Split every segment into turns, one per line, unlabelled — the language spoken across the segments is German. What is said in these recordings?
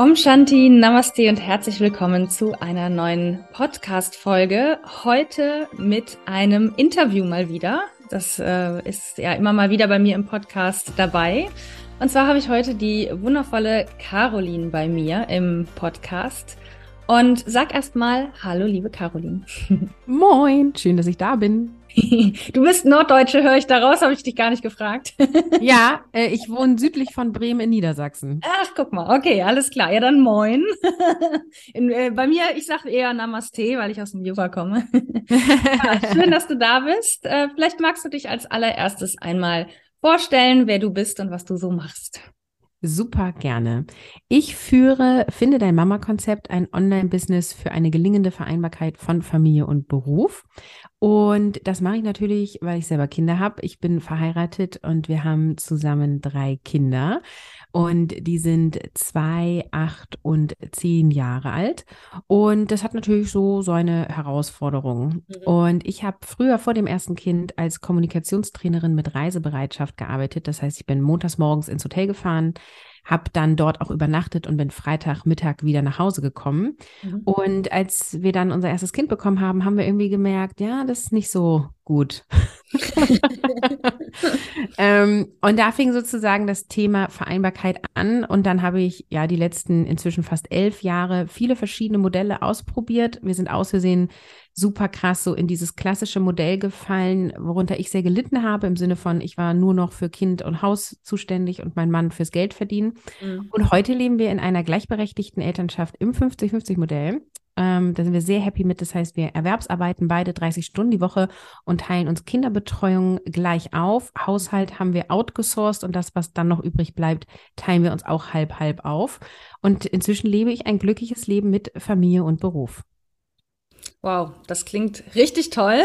Om Shanti, Namaste und herzlich willkommen zu einer neuen Podcast-Folge. Heute mit einem Interview mal wieder. Das äh, ist ja immer mal wieder bei mir im Podcast dabei. Und zwar habe ich heute die wundervolle Caroline bei mir im Podcast. Und sag erstmal Hallo, liebe Caroline.
Moin, schön, dass ich da bin.
Du bist Norddeutsche, höre ich daraus, habe ich dich gar nicht gefragt.
Ja, äh, ich wohne südlich von Bremen in Niedersachsen.
Ach, guck mal, okay, alles klar. Ja, dann moin. In, äh, bei mir, ich sage eher Namaste, weil ich aus dem Yoga komme. ja, schön, dass du da bist. Äh, vielleicht magst du dich als allererstes einmal vorstellen, wer du bist und was du so machst.
Super gerne. Ich führe Finde dein Mama-Konzept, ein Online-Business für eine gelingende Vereinbarkeit von Familie und Beruf. Und das mache ich natürlich, weil ich selber Kinder habe. Ich bin verheiratet und wir haben zusammen drei Kinder. Und die sind zwei, acht und zehn Jahre alt. Und das hat natürlich so seine Herausforderungen. Mhm. Und ich habe früher vor dem ersten Kind als Kommunikationstrainerin mit Reisebereitschaft gearbeitet. Das heißt, ich bin montags morgens ins Hotel gefahren, habe dann dort auch übernachtet und bin Freitagmittag wieder nach Hause gekommen. Mhm. Und als wir dann unser erstes Kind bekommen haben, haben wir irgendwie gemerkt, ja, das ist nicht so gut. ähm, und da fing sozusagen das Thema Vereinbarkeit an. Und dann habe ich ja die letzten inzwischen fast elf Jahre viele verschiedene Modelle ausprobiert. Wir sind aus Versehen super krass so in dieses klassische Modell gefallen, worunter ich sehr gelitten habe, im Sinne von, ich war nur noch für Kind und Haus zuständig und mein Mann fürs Geld verdienen. Mhm. Und heute leben wir in einer gleichberechtigten Elternschaft im 50-50-Modell. Ähm, da sind wir sehr happy mit. Das heißt, wir erwerbsarbeiten beide 30 Stunden die Woche und teilen uns Kinderbetreuung gleich auf. Haushalt haben wir outgesourced und das, was dann noch übrig bleibt, teilen wir uns auch halb, halb auf. Und inzwischen lebe ich ein glückliches Leben mit Familie und Beruf.
Wow, das klingt richtig toll.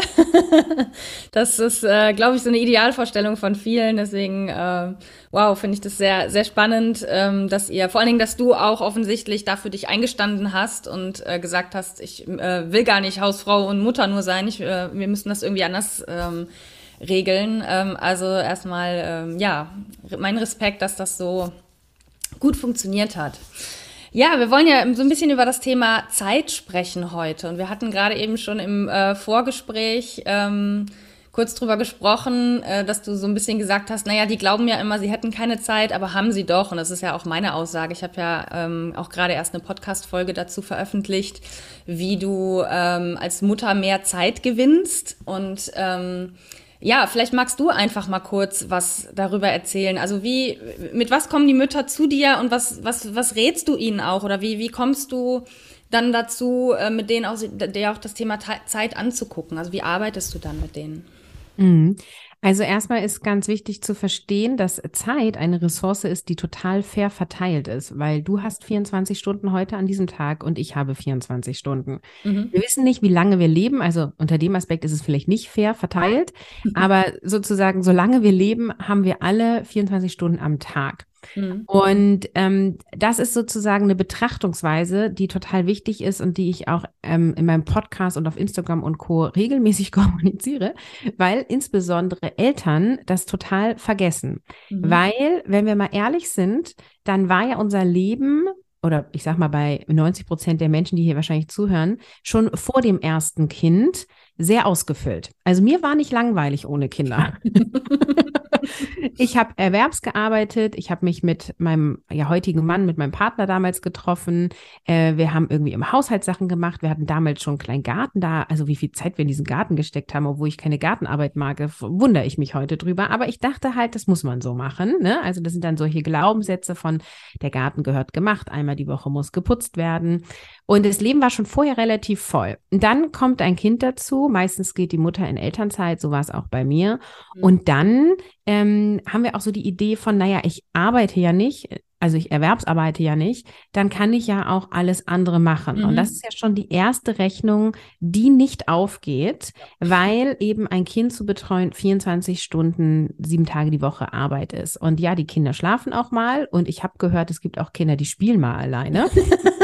das ist, äh, glaube ich, so eine Idealvorstellung von vielen. Deswegen, äh, wow, finde ich das sehr, sehr spannend, ähm, dass ihr, vor allen Dingen, dass du auch offensichtlich dafür dich eingestanden hast und äh, gesagt hast, ich äh, will gar nicht Hausfrau und Mutter nur sein. Ich, äh, wir müssen das irgendwie anders ähm, regeln. Ähm, also erstmal, ähm, ja, mein Respekt, dass das so gut funktioniert hat. Ja, wir wollen ja so ein bisschen über das Thema Zeit sprechen heute. Und wir hatten gerade eben schon im äh, Vorgespräch ähm, kurz drüber gesprochen, äh, dass du so ein bisschen gesagt hast, naja, die glauben ja immer, sie hätten keine Zeit, aber haben sie doch. Und das ist ja auch meine Aussage. Ich habe ja ähm, auch gerade erst eine Podcast-Folge dazu veröffentlicht, wie du ähm, als Mutter mehr Zeit gewinnst. Und ähm, ja, vielleicht magst du einfach mal kurz was darüber erzählen. Also wie, mit was kommen die Mütter zu dir und was, was, was rätst du ihnen auch? Oder wie, wie kommst du dann dazu, äh, mit denen auch, der auch das Thema Zeit anzugucken? Also wie arbeitest du dann mit denen?
Also erstmal ist ganz wichtig zu verstehen, dass Zeit eine Ressource ist, die total fair verteilt ist, weil du hast 24 Stunden heute an diesem Tag und ich habe 24 Stunden. Mhm. Wir wissen nicht, wie lange wir leben, also unter dem Aspekt ist es vielleicht nicht fair verteilt, aber sozusagen, solange wir leben, haben wir alle 24 Stunden am Tag. Mhm. Und ähm, das ist sozusagen eine Betrachtungsweise, die total wichtig ist und die ich auch ähm, in meinem Podcast und auf Instagram und Co. regelmäßig kommuniziere, weil insbesondere Eltern das total vergessen. Mhm. Weil, wenn wir mal ehrlich sind, dann war ja unser Leben oder ich sag mal bei 90 Prozent der Menschen, die hier wahrscheinlich zuhören, schon vor dem ersten Kind sehr ausgefüllt. Also mir war nicht langweilig ohne Kinder. ich habe erwerbsgearbeitet, ich habe mich mit meinem ja, heutigen Mann, mit meinem Partner damals getroffen. Äh, wir haben irgendwie im Haushalt Sachen gemacht. Wir hatten damals schon einen kleinen Garten da. Also wie viel Zeit wir in diesen Garten gesteckt haben, obwohl ich keine Gartenarbeit mag, wundere ich mich heute drüber. Aber ich dachte halt, das muss man so machen. Ne? Also das sind dann solche Glaubenssätze von, der Garten gehört gemacht, einmal die Woche muss geputzt werden. Und das Leben war schon vorher relativ voll. Und dann kommt ein Kind dazu. Meistens geht die Mutter in Elternzeit, so war es auch bei mir. Mhm. Und dann ähm, haben wir auch so die Idee von, naja, ich arbeite ja nicht, also ich erwerbsarbeite ja nicht, dann kann ich ja auch alles andere machen. Mhm. Und das ist ja schon die erste Rechnung, die nicht aufgeht, weil eben ein Kind zu betreuen 24 Stunden, sieben Tage die Woche Arbeit ist. Und ja, die Kinder schlafen auch mal. Und ich habe gehört, es gibt auch Kinder, die spielen mal alleine.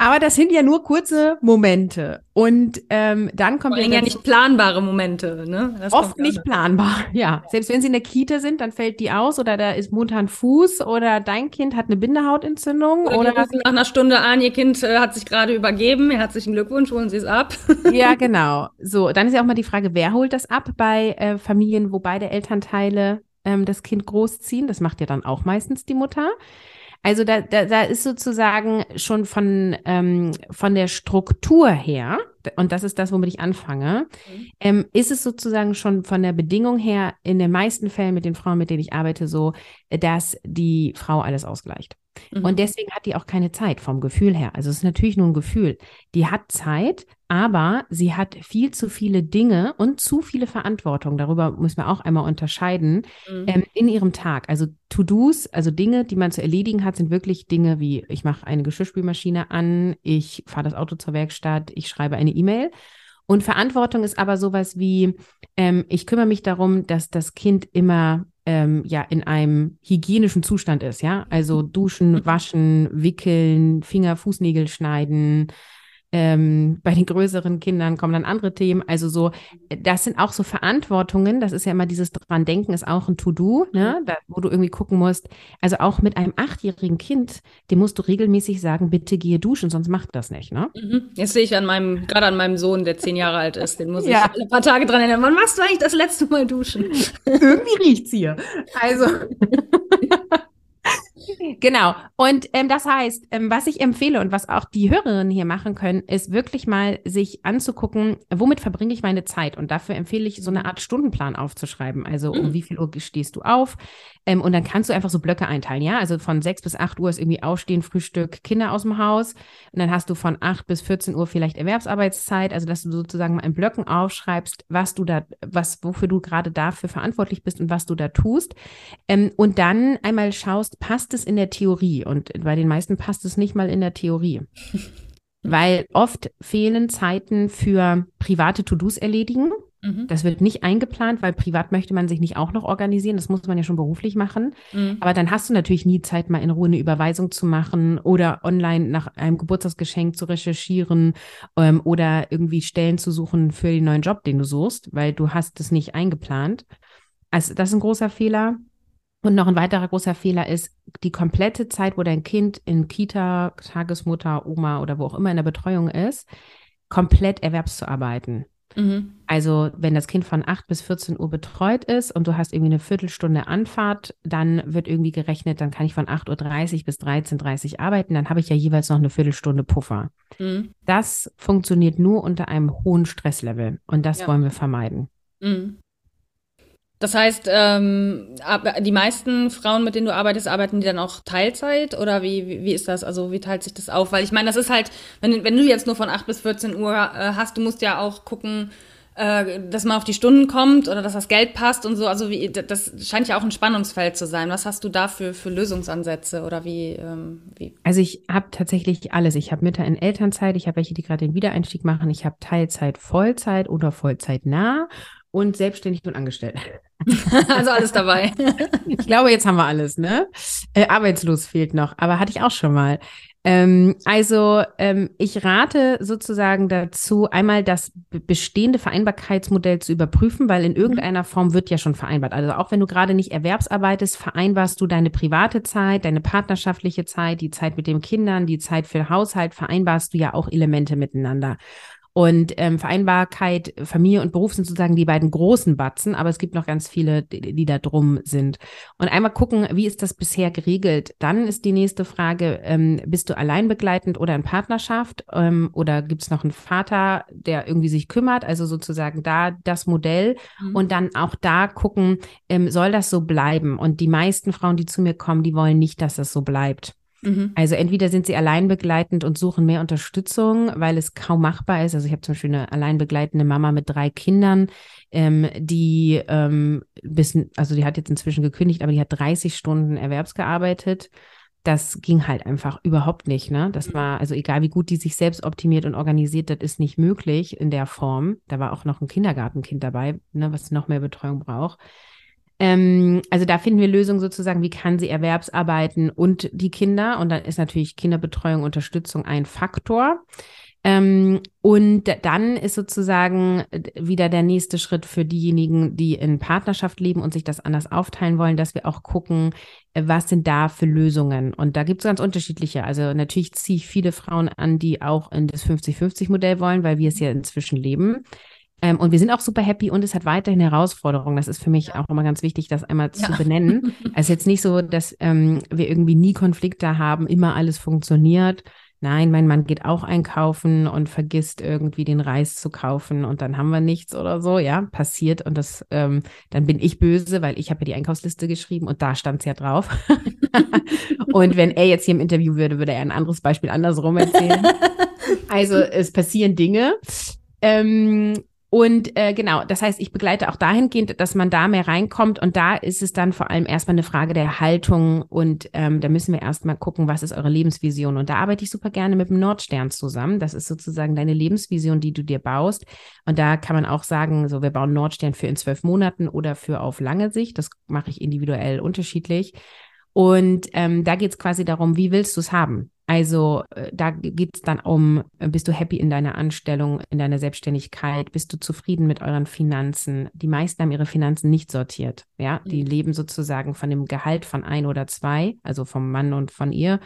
Aber das sind ja nur kurze Momente. Und ähm, dann kommt
Vor allem ja nicht planbare Momente. Ne?
Das oft nicht planbar, ja. Selbst wenn sie in der Kita sind, dann fällt die aus oder da ist Mutter ein Fuß oder dein Kind hat eine Bindehautentzündung.
Oder, oder nach einer Stunde an, ihr Kind äh, hat sich gerade übergeben, herzlichen Glückwunsch, holen Sie es ab.
ja, genau. So, dann ist ja auch mal die Frage, wer holt das ab bei äh, Familien, wo beide Elternteile ähm, das Kind großziehen? Das macht ja dann auch meistens die Mutter. Also da, da, da ist sozusagen schon von, ähm, von der Struktur her, und das ist das, womit ich anfange, mhm. ähm, ist es sozusagen schon von der Bedingung her in den meisten Fällen mit den Frauen, mit denen ich arbeite, so, dass die Frau alles ausgleicht. Mhm. Und deswegen hat die auch keine Zeit vom Gefühl her. Also es ist natürlich nur ein Gefühl. Die hat Zeit, aber sie hat viel zu viele Dinge und zu viele Verantwortung. Darüber müssen wir auch einmal unterscheiden mhm. ähm, in ihrem Tag. Also To-Dos, also Dinge, die man zu erledigen hat, sind wirklich Dinge wie, ich mache eine Geschirrspülmaschine an, ich fahre das Auto zur Werkstatt, ich schreibe eine E-Mail. Und Verantwortung ist aber sowas wie, ähm, ich kümmere mich darum, dass das Kind immer ähm, ja in einem hygienischen Zustand ist, ja. Also duschen, waschen, wickeln, Finger, Fußnägel schneiden, ähm, bei den größeren Kindern kommen dann andere Themen. Also so, das sind auch so Verantwortungen. Das ist ja immer dieses dran denken, ist auch ein To-Do, ne? Mhm. Da, wo du irgendwie gucken musst. Also auch mit einem achtjährigen Kind, dem musst du regelmäßig sagen, bitte gehe duschen, sonst macht das nicht, ne?
Mhm. Jetzt sehe ich an meinem, gerade an meinem Sohn, der zehn Jahre alt ist, den muss ich ja. ein paar Tage dran erinnern. Wann machst du eigentlich das letzte Mal duschen?
Irgendwie riecht's hier. Also. Genau. Und ähm, das heißt, ähm, was ich empfehle und was auch die Hörerinnen hier machen können, ist wirklich mal sich anzugucken, womit verbringe ich meine Zeit. Und dafür empfehle ich, so eine Art Stundenplan aufzuschreiben. Also um mhm. wie viel Uhr stehst du auf? Ähm, und dann kannst du einfach so Blöcke einteilen. Ja, also von sechs bis acht Uhr ist irgendwie Aufstehen, Frühstück, Kinder aus dem Haus. Und dann hast du von acht bis 14 Uhr vielleicht Erwerbsarbeitszeit. Also dass du sozusagen mal in Blöcken aufschreibst, was du da, was, wofür du gerade dafür verantwortlich bist und was du da tust. Ähm, und dann einmal schaust, passt es in der Theorie? Und bei den meisten passt es nicht mal in der Theorie. Weil oft fehlen Zeiten für private To-Dos erledigen. Mhm. Das wird nicht eingeplant, weil privat möchte man sich nicht auch noch organisieren. Das muss man ja schon beruflich machen. Mhm. Aber dann hast du natürlich nie Zeit, mal in Ruhe eine Überweisung zu machen oder online nach einem Geburtstagsgeschenk zu recherchieren ähm, oder irgendwie Stellen zu suchen für den neuen Job, den du suchst, weil du hast es nicht eingeplant. Also das ist ein großer Fehler. Und noch ein weiterer großer Fehler ist, die komplette Zeit, wo dein Kind in Kita, Tagesmutter, Oma oder wo auch immer in der Betreuung ist, komplett erwerbszuarbeiten. Mhm. Also wenn das Kind von 8 bis 14 Uhr betreut ist und du hast irgendwie eine Viertelstunde Anfahrt, dann wird irgendwie gerechnet, dann kann ich von 8.30 Uhr bis 13.30 Uhr arbeiten, dann habe ich ja jeweils noch eine Viertelstunde Puffer. Mhm. Das funktioniert nur unter einem hohen Stresslevel und das ja. wollen wir vermeiden. Mhm.
Das heißt, ähm, die meisten Frauen, mit denen du arbeitest, arbeiten die dann auch Teilzeit oder wie, wie, ist das? Also wie teilt sich das auf? Weil ich meine, das ist halt, wenn, wenn du jetzt nur von 8 bis 14 Uhr äh, hast, du musst ja auch gucken, äh, dass man auf die Stunden kommt oder dass das Geld passt und so. Also wie, das scheint ja auch ein Spannungsfeld zu sein. Was hast du da für, für Lösungsansätze oder wie, ähm, wie?
Also ich habe tatsächlich alles. Ich habe Mütter in Elternzeit, ich habe welche, die gerade den Wiedereinstieg machen, ich habe Teilzeit, Vollzeit oder Vollzeit nah und selbstständig und angestellt.
also alles dabei.
ich glaube, jetzt haben wir alles, ne? Äh, arbeitslos fehlt noch, aber hatte ich auch schon mal. Ähm, also ähm, ich rate sozusagen dazu, einmal das bestehende Vereinbarkeitsmodell zu überprüfen, weil in mhm. irgendeiner Form wird ja schon vereinbart. Also auch wenn du gerade nicht erwerbsarbeitest, vereinbarst du deine private Zeit, deine partnerschaftliche Zeit, die Zeit mit den Kindern, die Zeit für den Haushalt, vereinbarst du ja auch Elemente miteinander. Und ähm, Vereinbarkeit, Familie und Beruf sind sozusagen die beiden großen Batzen, aber es gibt noch ganz viele, die, die da drum sind. Und einmal gucken, wie ist das bisher geregelt? Dann ist die nächste Frage, ähm, bist du alleinbegleitend oder in Partnerschaft? Ähm, oder gibt es noch einen Vater, der irgendwie sich kümmert? Also sozusagen da das Modell mhm. und dann auch da gucken, ähm, soll das so bleiben? Und die meisten Frauen, die zu mir kommen, die wollen nicht, dass das so bleibt. Mhm. Also entweder sind sie alleinbegleitend und suchen mehr Unterstützung, weil es kaum machbar ist. Also ich habe zum Beispiel eine alleinbegleitende Mama mit drei Kindern, ähm, die ähm, bis, also die hat jetzt inzwischen gekündigt, aber die hat 30 Stunden erwerbsgearbeitet. Das ging halt einfach überhaupt nicht, ne? Das mhm. war, also egal wie gut die sich selbst optimiert und organisiert, das ist nicht möglich in der Form. Da war auch noch ein Kindergartenkind dabei, ne, was noch mehr Betreuung braucht. Ähm, also da finden wir Lösungen sozusagen, wie kann sie Erwerbsarbeiten und die Kinder. Und dann ist natürlich Kinderbetreuung, Unterstützung ein Faktor. Ähm, und dann ist sozusagen wieder der nächste Schritt für diejenigen, die in Partnerschaft leben und sich das anders aufteilen wollen, dass wir auch gucken, äh, was sind da für Lösungen. Und da gibt es ganz unterschiedliche. Also natürlich ziehe ich viele Frauen an, die auch in das 50-50-Modell wollen, weil wir es ja inzwischen leben. Ähm, und wir sind auch super happy und es hat weiterhin Herausforderungen. Das ist für mich auch immer ganz wichtig, das einmal ja. zu benennen. Es ist jetzt nicht so, dass ähm, wir irgendwie nie Konflikte haben, immer alles funktioniert. Nein, mein Mann geht auch einkaufen und vergisst irgendwie den Reis zu kaufen und dann haben wir nichts oder so, ja, passiert und das, ähm, dann bin ich böse, weil ich habe ja die Einkaufsliste geschrieben und da stand es ja drauf. und wenn er jetzt hier im Interview würde, würde er ein anderes Beispiel andersrum erzählen. also es passieren Dinge. Ähm, und äh, genau, das heißt, ich begleite auch dahingehend, dass man da mehr reinkommt. Und da ist es dann vor allem erstmal eine Frage der Haltung. Und ähm, da müssen wir erstmal gucken, was ist eure Lebensvision. Und da arbeite ich super gerne mit dem Nordstern zusammen. Das ist sozusagen deine Lebensvision, die du dir baust. Und da kann man auch sagen, so wir bauen Nordstern für in zwölf Monaten oder für auf lange Sicht. Das mache ich individuell unterschiedlich. Und ähm, da geht es quasi darum, wie willst du es haben? Also äh, da geht es dann um, äh, bist du happy in deiner Anstellung, in deiner Selbstständigkeit, bist du zufrieden mit euren Finanzen? Die meisten haben ihre Finanzen nicht sortiert, ja, die mhm. leben sozusagen von dem Gehalt von ein oder zwei, also vom Mann und von ihr.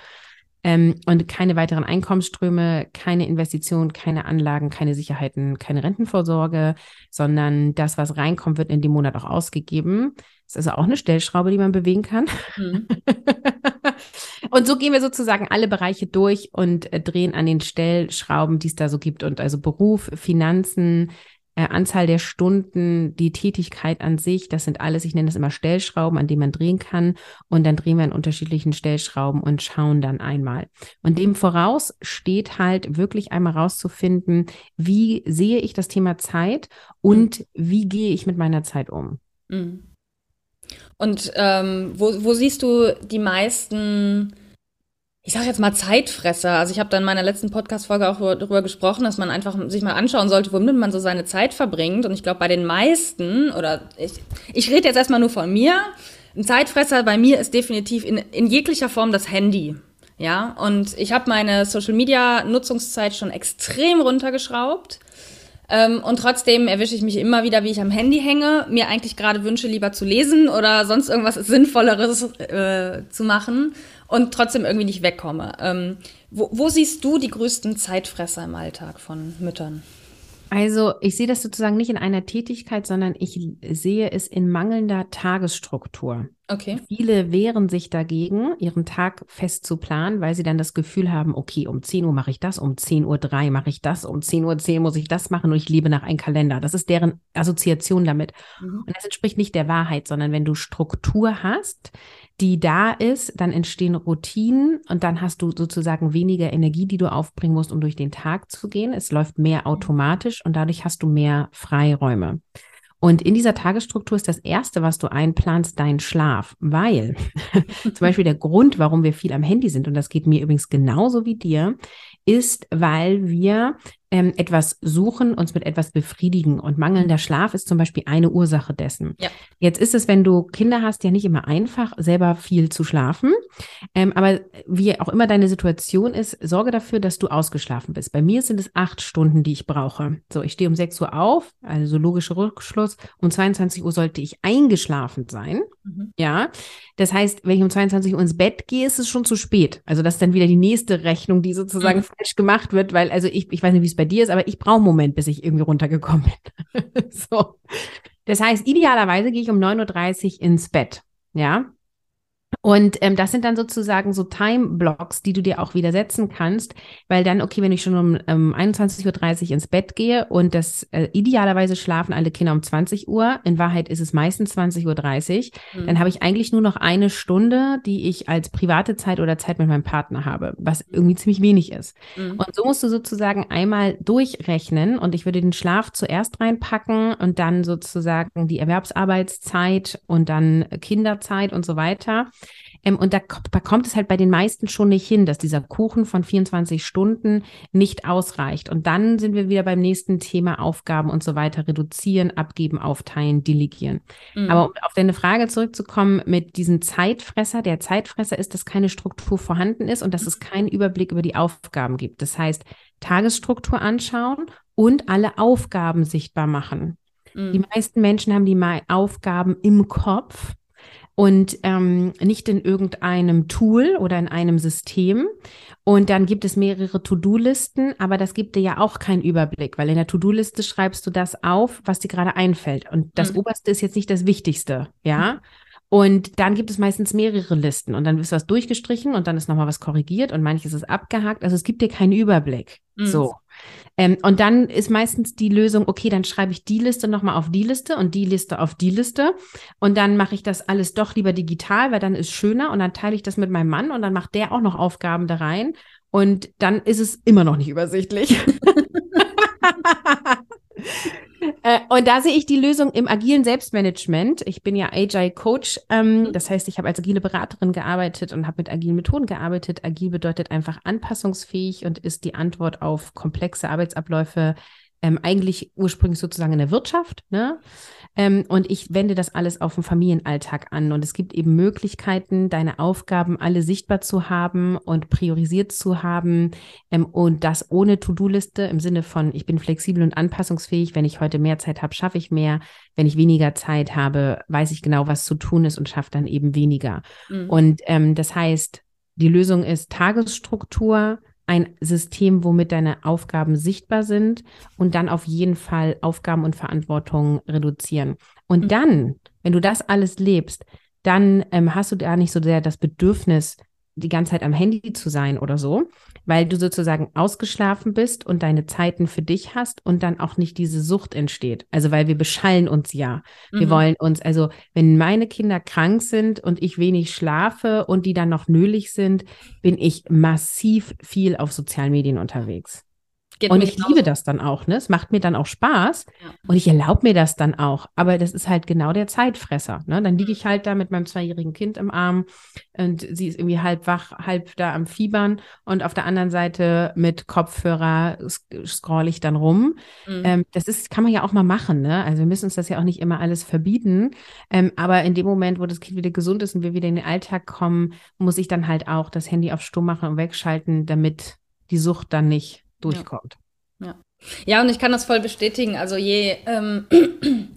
Ähm, und keine weiteren Einkommensströme, keine Investitionen, keine Anlagen, keine Sicherheiten, keine Rentenvorsorge, sondern das, was reinkommt, wird in dem Monat auch ausgegeben. Das ist also auch eine Stellschraube, die man bewegen kann. Mhm. Und so gehen wir sozusagen alle Bereiche durch und äh, drehen an den Stellschrauben, die es da so gibt. Und also Beruf, Finanzen, äh, Anzahl der Stunden, die Tätigkeit an sich, das sind alles, ich nenne das immer Stellschrauben, an denen man drehen kann. Und dann drehen wir an unterschiedlichen Stellschrauben und schauen dann einmal. Und dem voraus steht halt wirklich einmal rauszufinden, wie sehe ich das Thema Zeit und wie gehe ich mit meiner Zeit um. Mhm.
Und ähm, wo, wo siehst du die meisten, ich sage jetzt mal Zeitfresser? Also ich habe da in meiner letzten Podcast-Folge auch darüber gesprochen, dass man einfach sich mal anschauen sollte, womit man so seine Zeit verbringt. Und ich glaube, bei den meisten, oder ich, ich rede jetzt erstmal nur von mir, ein Zeitfresser bei mir ist definitiv in, in jeglicher Form das Handy. Ja, und ich habe meine Social-Media-Nutzungszeit schon extrem runtergeschraubt. Ähm, und trotzdem erwische ich mich immer wieder, wie ich am Handy hänge, mir eigentlich gerade wünsche, lieber zu lesen oder sonst irgendwas Sinnvolleres äh, zu machen und trotzdem irgendwie nicht wegkomme. Ähm, wo, wo siehst du die größten Zeitfresser im Alltag von Müttern?
Also ich sehe das sozusagen nicht in einer Tätigkeit, sondern ich sehe es in mangelnder Tagesstruktur. Okay. Viele wehren sich dagegen, ihren Tag fest zu planen, weil sie dann das Gefühl haben, okay, um 10 Uhr mache ich das, um 10 Uhr 3 mache ich das, um 10 Uhr 10 muss ich das machen und ich lebe nach einem Kalender. Das ist deren Assoziation damit. Mhm. Und das entspricht nicht der Wahrheit, sondern wenn du Struktur hast, die da ist, dann entstehen Routinen und dann hast du sozusagen weniger Energie, die du aufbringen musst, um durch den Tag zu gehen. Es läuft mehr mhm. automatisch und dadurch hast du mehr Freiräume. Und in dieser Tagesstruktur ist das Erste, was du einplanst, dein Schlaf, weil zum Beispiel der Grund, warum wir viel am Handy sind, und das geht mir übrigens genauso wie dir, ist, weil wir ähm, etwas suchen, uns mit etwas befriedigen. Und mangelnder Schlaf ist zum Beispiel eine Ursache dessen. Ja. Jetzt ist es, wenn du Kinder hast, ja nicht immer einfach, selber viel zu schlafen. Ähm, aber wie auch immer deine Situation ist, sorge dafür, dass du ausgeschlafen bist. Bei mir sind es acht Stunden, die ich brauche. So, ich stehe um 6 Uhr auf, also logischer Rückschluss. Um 22 Uhr sollte ich eingeschlafen sein. Mhm. Ja. Das heißt, wenn ich um 22 Uhr ins Bett gehe, ist es schon zu spät. Also das ist dann wieder die nächste Rechnung, die sozusagen mhm. falsch gemacht wird, weil, also ich, ich weiß nicht, wie es bei dir ist, aber ich brauche einen Moment, bis ich irgendwie runtergekommen bin. so. Das heißt, idealerweise gehe ich um 9.30 Uhr ins Bett. Ja. Und ähm, das sind dann sozusagen so Time-Blocks, die du dir auch wieder setzen kannst, weil dann, okay, wenn ich schon um ähm, 21.30 Uhr ins Bett gehe und das äh, idealerweise schlafen alle Kinder um 20 Uhr, in Wahrheit ist es meistens 20.30 Uhr, mhm. dann habe ich eigentlich nur noch eine Stunde, die ich als private Zeit oder Zeit mit meinem Partner habe, was irgendwie ziemlich wenig ist. Mhm. Und so musst du sozusagen einmal durchrechnen und ich würde den Schlaf zuerst reinpacken und dann sozusagen die Erwerbsarbeitszeit und dann Kinderzeit und so weiter. Ähm, und da, kommt es halt bei den meisten schon nicht hin, dass dieser Kuchen von 24 Stunden nicht ausreicht. Und dann sind wir wieder beim nächsten Thema Aufgaben und so weiter reduzieren, abgeben, aufteilen, delegieren. Mhm. Aber um auf deine Frage zurückzukommen mit diesem Zeitfresser, der Zeitfresser ist, dass keine Struktur vorhanden ist und dass es keinen Überblick über die Aufgaben gibt. Das heißt, Tagesstruktur anschauen und alle Aufgaben sichtbar machen. Mhm. Die meisten Menschen haben die Aufgaben im Kopf und ähm, nicht in irgendeinem Tool oder in einem System. Und dann gibt es mehrere To-Do-Listen, aber das gibt dir ja auch keinen Überblick, weil in der To-Do-Liste schreibst du das auf, was dir gerade einfällt. Und das mhm. Oberste ist jetzt nicht das Wichtigste, ja. Mhm. Und dann gibt es meistens mehrere Listen und dann ist was durchgestrichen und dann ist nochmal was korrigiert und manches ist abgehakt. Also es gibt dir keinen Überblick. Mhm. So. Ähm, und dann ist meistens die Lösung, okay, dann schreibe ich die Liste nochmal auf die Liste und die Liste auf die Liste. Und dann mache ich das alles doch lieber digital, weil dann ist schöner und dann teile ich das mit meinem Mann und dann macht der auch noch Aufgaben da rein. Und dann ist es immer noch nicht übersichtlich. Äh, und da sehe ich die Lösung im agilen Selbstmanagement. Ich bin ja Agile Coach. Ähm, mhm. Das heißt, ich habe als agile Beraterin gearbeitet und habe mit agilen Methoden gearbeitet. Agil bedeutet einfach anpassungsfähig und ist die Antwort auf komplexe Arbeitsabläufe ähm, eigentlich ursprünglich sozusagen in der Wirtschaft. Ne? Ähm, und ich wende das alles auf den Familienalltag an. Und es gibt eben Möglichkeiten, deine Aufgaben alle sichtbar zu haben und priorisiert zu haben. Ähm, und das ohne To-Do-Liste im Sinne von, ich bin flexibel und anpassungsfähig. Wenn ich heute mehr Zeit habe, schaffe ich mehr. Wenn ich weniger Zeit habe, weiß ich genau, was zu tun ist und schaffe dann eben weniger. Mhm. Und ähm, das heißt, die Lösung ist Tagesstruktur, ein System, womit deine Aufgaben sichtbar sind und dann auf jeden Fall Aufgaben und Verantwortung reduzieren. Und mhm. dann, wenn du das alles lebst, dann ähm, hast du da nicht so sehr das Bedürfnis, die ganze Zeit am Handy zu sein oder so, weil du sozusagen ausgeschlafen bist und deine Zeiten für dich hast und dann auch nicht diese Sucht entsteht. Also weil wir beschallen uns ja. Wir mhm. wollen uns, also wenn meine Kinder krank sind und ich wenig schlafe und die dann noch nölig sind, bin ich massiv viel auf sozialen Medien unterwegs. Geht und ich liebe das dann auch, ne? Es macht mir dann auch Spaß ja. und ich erlaube mir das dann auch. Aber das ist halt genau der Zeitfresser. Ne? Dann liege ich halt da mit meinem zweijährigen Kind im Arm und sie ist irgendwie halb wach, halb da am Fiebern und auf der anderen Seite mit Kopfhörer scroll ich dann rum. Mhm. Ähm, das ist, kann man ja auch mal machen, ne? Also wir müssen uns das ja auch nicht immer alles verbieten. Ähm, aber in dem Moment, wo das Kind wieder gesund ist und wir wieder in den Alltag kommen, muss ich dann halt auch das Handy auf Stumm machen und wegschalten, damit die Sucht dann nicht durchkommt.
Ja. ja. ja. und ich kann das voll bestätigen. Also je ähm,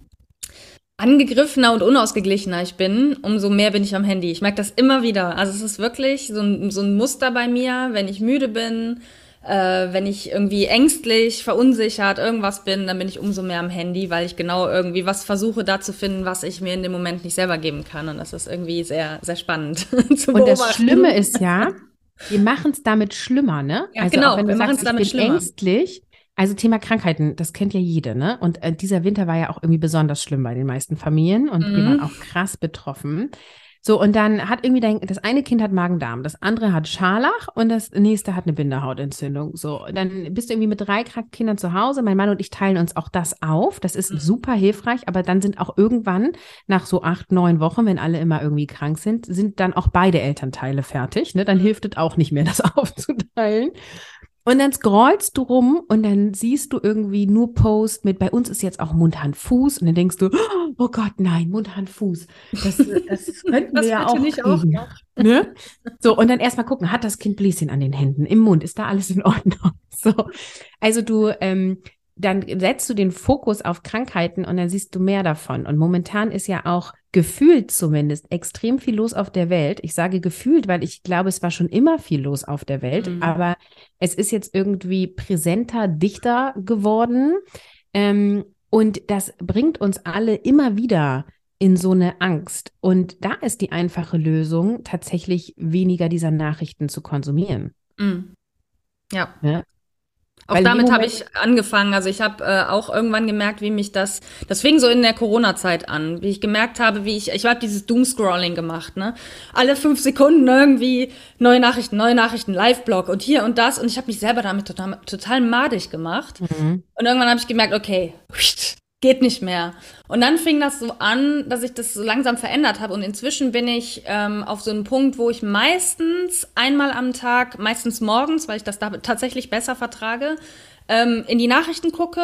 angegriffener und unausgeglichener ich bin, umso mehr bin ich am Handy. Ich merke das immer wieder. Also es ist wirklich so ein, so ein Muster bei mir, wenn ich müde bin, äh, wenn ich irgendwie ängstlich, verunsichert, irgendwas bin, dann bin ich umso mehr am Handy, weil ich genau irgendwie was versuche da zu finden, was ich mir in dem Moment nicht selber geben kann. Und das ist irgendwie sehr, sehr spannend
zu beobachten. Und das Schlimme ist ja, wir machen es damit schlimmer, ne?
Ja, also genau, wir machen es damit ich bin schlimmer.
ängstlich. Also Thema Krankheiten, das kennt ja jede, ne? Und äh, dieser Winter war ja auch irgendwie besonders schlimm bei den meisten Familien und mhm. wir waren auch krass betroffen. So, und dann hat irgendwie dein, das eine Kind hat Magen-Darm, das andere hat Scharlach und das nächste hat eine Binderhautentzündung. So, dann bist du irgendwie mit drei Kindern zu Hause. Mein Mann und ich teilen uns auch das auf. Das ist mhm. super hilfreich, aber dann sind auch irgendwann nach so acht, neun Wochen, wenn alle immer irgendwie krank sind, sind dann auch beide Elternteile fertig. Ne? Dann mhm. hilft es auch nicht mehr, das aufzuteilen. Und dann scrollst du rum und dann siehst du irgendwie nur Post mit, bei uns ist jetzt auch Mund, Hand, Fuß. Und dann denkst du, oh Gott, nein, Mund, Hand, Fuß. Das, das könnten das wir ja auch, nicht auch ne? So, und dann erstmal gucken, hat das Kind Bläschen an den Händen, im Mund, ist da alles in Ordnung? So, also du ähm, dann setzt du den Fokus auf Krankheiten und dann siehst du mehr davon. Und momentan ist ja auch gefühlt zumindest extrem viel los auf der Welt. Ich sage gefühlt, weil ich glaube, es war schon immer viel los auf der Welt, mhm. aber es ist jetzt irgendwie präsenter, dichter geworden. Ähm, und das bringt uns alle immer wieder in so eine Angst. Und da ist die einfache Lösung, tatsächlich weniger dieser Nachrichten zu konsumieren.
Mhm. Ja. ja. Auch Weil damit habe ich angefangen. Also ich habe äh, auch irgendwann gemerkt, wie mich das, das fing so in der Corona-Zeit an, wie ich gemerkt habe, wie ich, ich habe dieses Doomscrolling gemacht, ne? Alle fünf Sekunden irgendwie neue Nachrichten, neue Nachrichten, Live-Blog und hier und das. Und ich habe mich selber damit total, total madig gemacht. Mhm. Und irgendwann habe ich gemerkt, okay, geht nicht mehr. Und dann fing das so an, dass ich das so langsam verändert habe. Und inzwischen bin ich ähm, auf so einem Punkt, wo ich meistens einmal am Tag, meistens morgens, weil ich das da tatsächlich besser vertrage, ähm, in die Nachrichten gucke,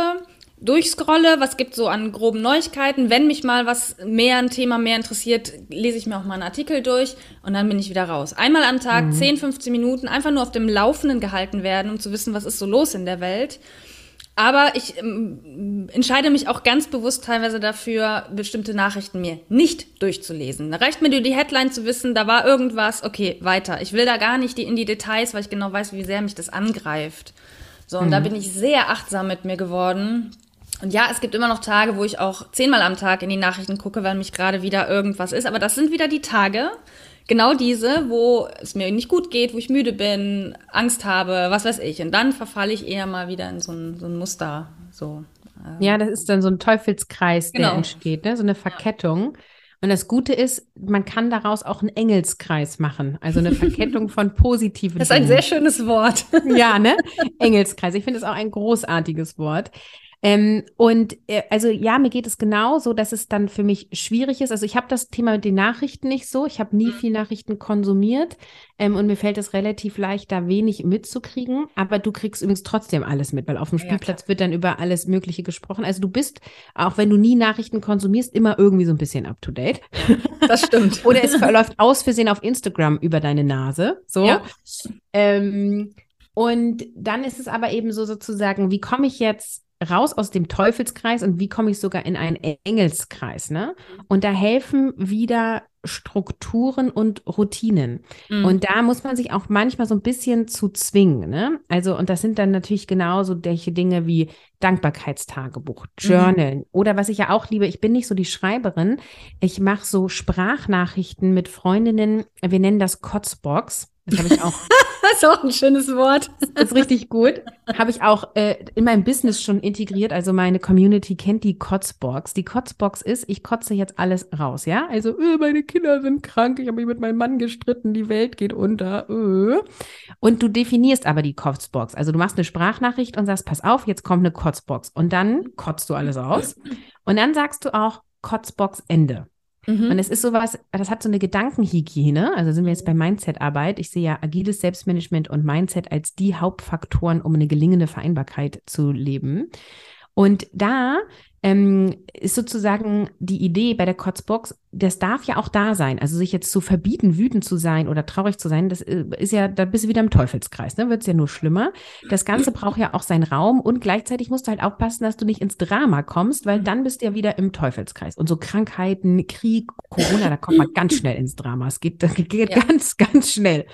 durchscrolle, was gibt so an groben Neuigkeiten. Wenn mich mal was mehr, ein Thema mehr interessiert, lese ich mir auch mal einen Artikel durch und dann bin ich wieder raus. Einmal am Tag, mhm. 10, 15 Minuten, einfach nur auf dem Laufenden gehalten werden, um zu wissen, was ist so los in der Welt. Aber ich ähm, entscheide mich auch ganz bewusst teilweise dafür, bestimmte Nachrichten mir nicht durchzulesen. Da reicht mir nur die Headline zu wissen, da war irgendwas, okay, weiter. Ich will da gar nicht die, in die Details, weil ich genau weiß, wie sehr mich das angreift. So, und mhm. da bin ich sehr achtsam mit mir geworden. Und ja, es gibt immer noch Tage, wo ich auch zehnmal am Tag in die Nachrichten gucke, weil mich gerade wieder irgendwas ist. Aber das sind wieder die Tage, genau diese, wo es mir nicht gut geht, wo ich müde bin, Angst habe, was weiß ich. Und dann verfalle ich eher mal wieder in so ein, so ein Muster. So.
Ähm. Ja, das ist dann so ein Teufelskreis, der genau. entsteht, ne? so eine Verkettung. Und das Gute ist, man kann daraus auch einen Engelskreis machen, also eine Verkettung von positiven.
Das ist ein sehr schönes Wort.
Ja, ne? Engelskreis. Ich finde es auch ein großartiges Wort. Ähm, und äh, also ja, mir geht es genau so, dass es dann für mich schwierig ist. Also ich habe das Thema mit den Nachrichten nicht so. Ich habe nie mhm. viel Nachrichten konsumiert ähm, und mir fällt es relativ leicht, da wenig mitzukriegen. Aber du kriegst übrigens trotzdem alles mit, weil auf dem Spielplatz ja, wird dann über alles Mögliche gesprochen. Also du bist, auch wenn du nie Nachrichten konsumierst, immer irgendwie so ein bisschen up to date.
Das stimmt.
Oder es verläuft aus Versehen auf Instagram über deine Nase. So. Ja. Ähm, und dann ist es aber eben so sozusagen, wie komme ich jetzt raus aus dem Teufelskreis und wie komme ich sogar in einen Engelskreis, ne? Und da helfen wieder Strukturen und Routinen. Mhm. Und da muss man sich auch manchmal so ein bisschen zu zwingen, ne? Also, und das sind dann natürlich genauso solche Dinge wie Dankbarkeitstagebuch. Journalen mhm. oder was ich ja auch liebe, ich bin nicht so die Schreiberin, ich mache so Sprachnachrichten mit Freundinnen, wir nennen das Kotzbox. Das habe ich auch.
das ist auch ein schönes Wort.
Das ist richtig gut. Habe ich auch äh, in meinem Business schon integriert. Also meine Community kennt die Kotzbox. Die Kotzbox ist, ich kotze jetzt alles raus, ja? Also, äh, meine Kinder sind krank, ich habe mich mit meinem Mann gestritten, die Welt geht unter. Äh. Und du definierst aber die Kotzbox. Also du machst eine Sprachnachricht und sagst, pass auf, jetzt kommt eine Kotzbox. Und dann kotzt du alles aus. Und dann sagst du auch Kotzbox Ende. Mhm. Und es ist sowas, das hat so eine Gedankenhygiene. Also sind wir jetzt bei Mindset-Arbeit. Ich sehe ja agiles Selbstmanagement und Mindset als die Hauptfaktoren, um eine gelingende Vereinbarkeit zu leben. Und da ähm, ist sozusagen die Idee bei der Kotzbox, das darf ja auch da sein. Also sich jetzt zu verbieten, wütend zu sein oder traurig zu sein, das äh, ist ja, da bist du wieder im Teufelskreis, ne? Wird es ja nur schlimmer. Das Ganze braucht ja auch seinen Raum und gleichzeitig musst du halt aufpassen, dass du nicht ins Drama kommst, weil dann bist du ja wieder im Teufelskreis. Und so Krankheiten, Krieg, Corona, da kommt man ganz schnell ins Drama. Es geht, das geht ja. ganz, ganz schnell.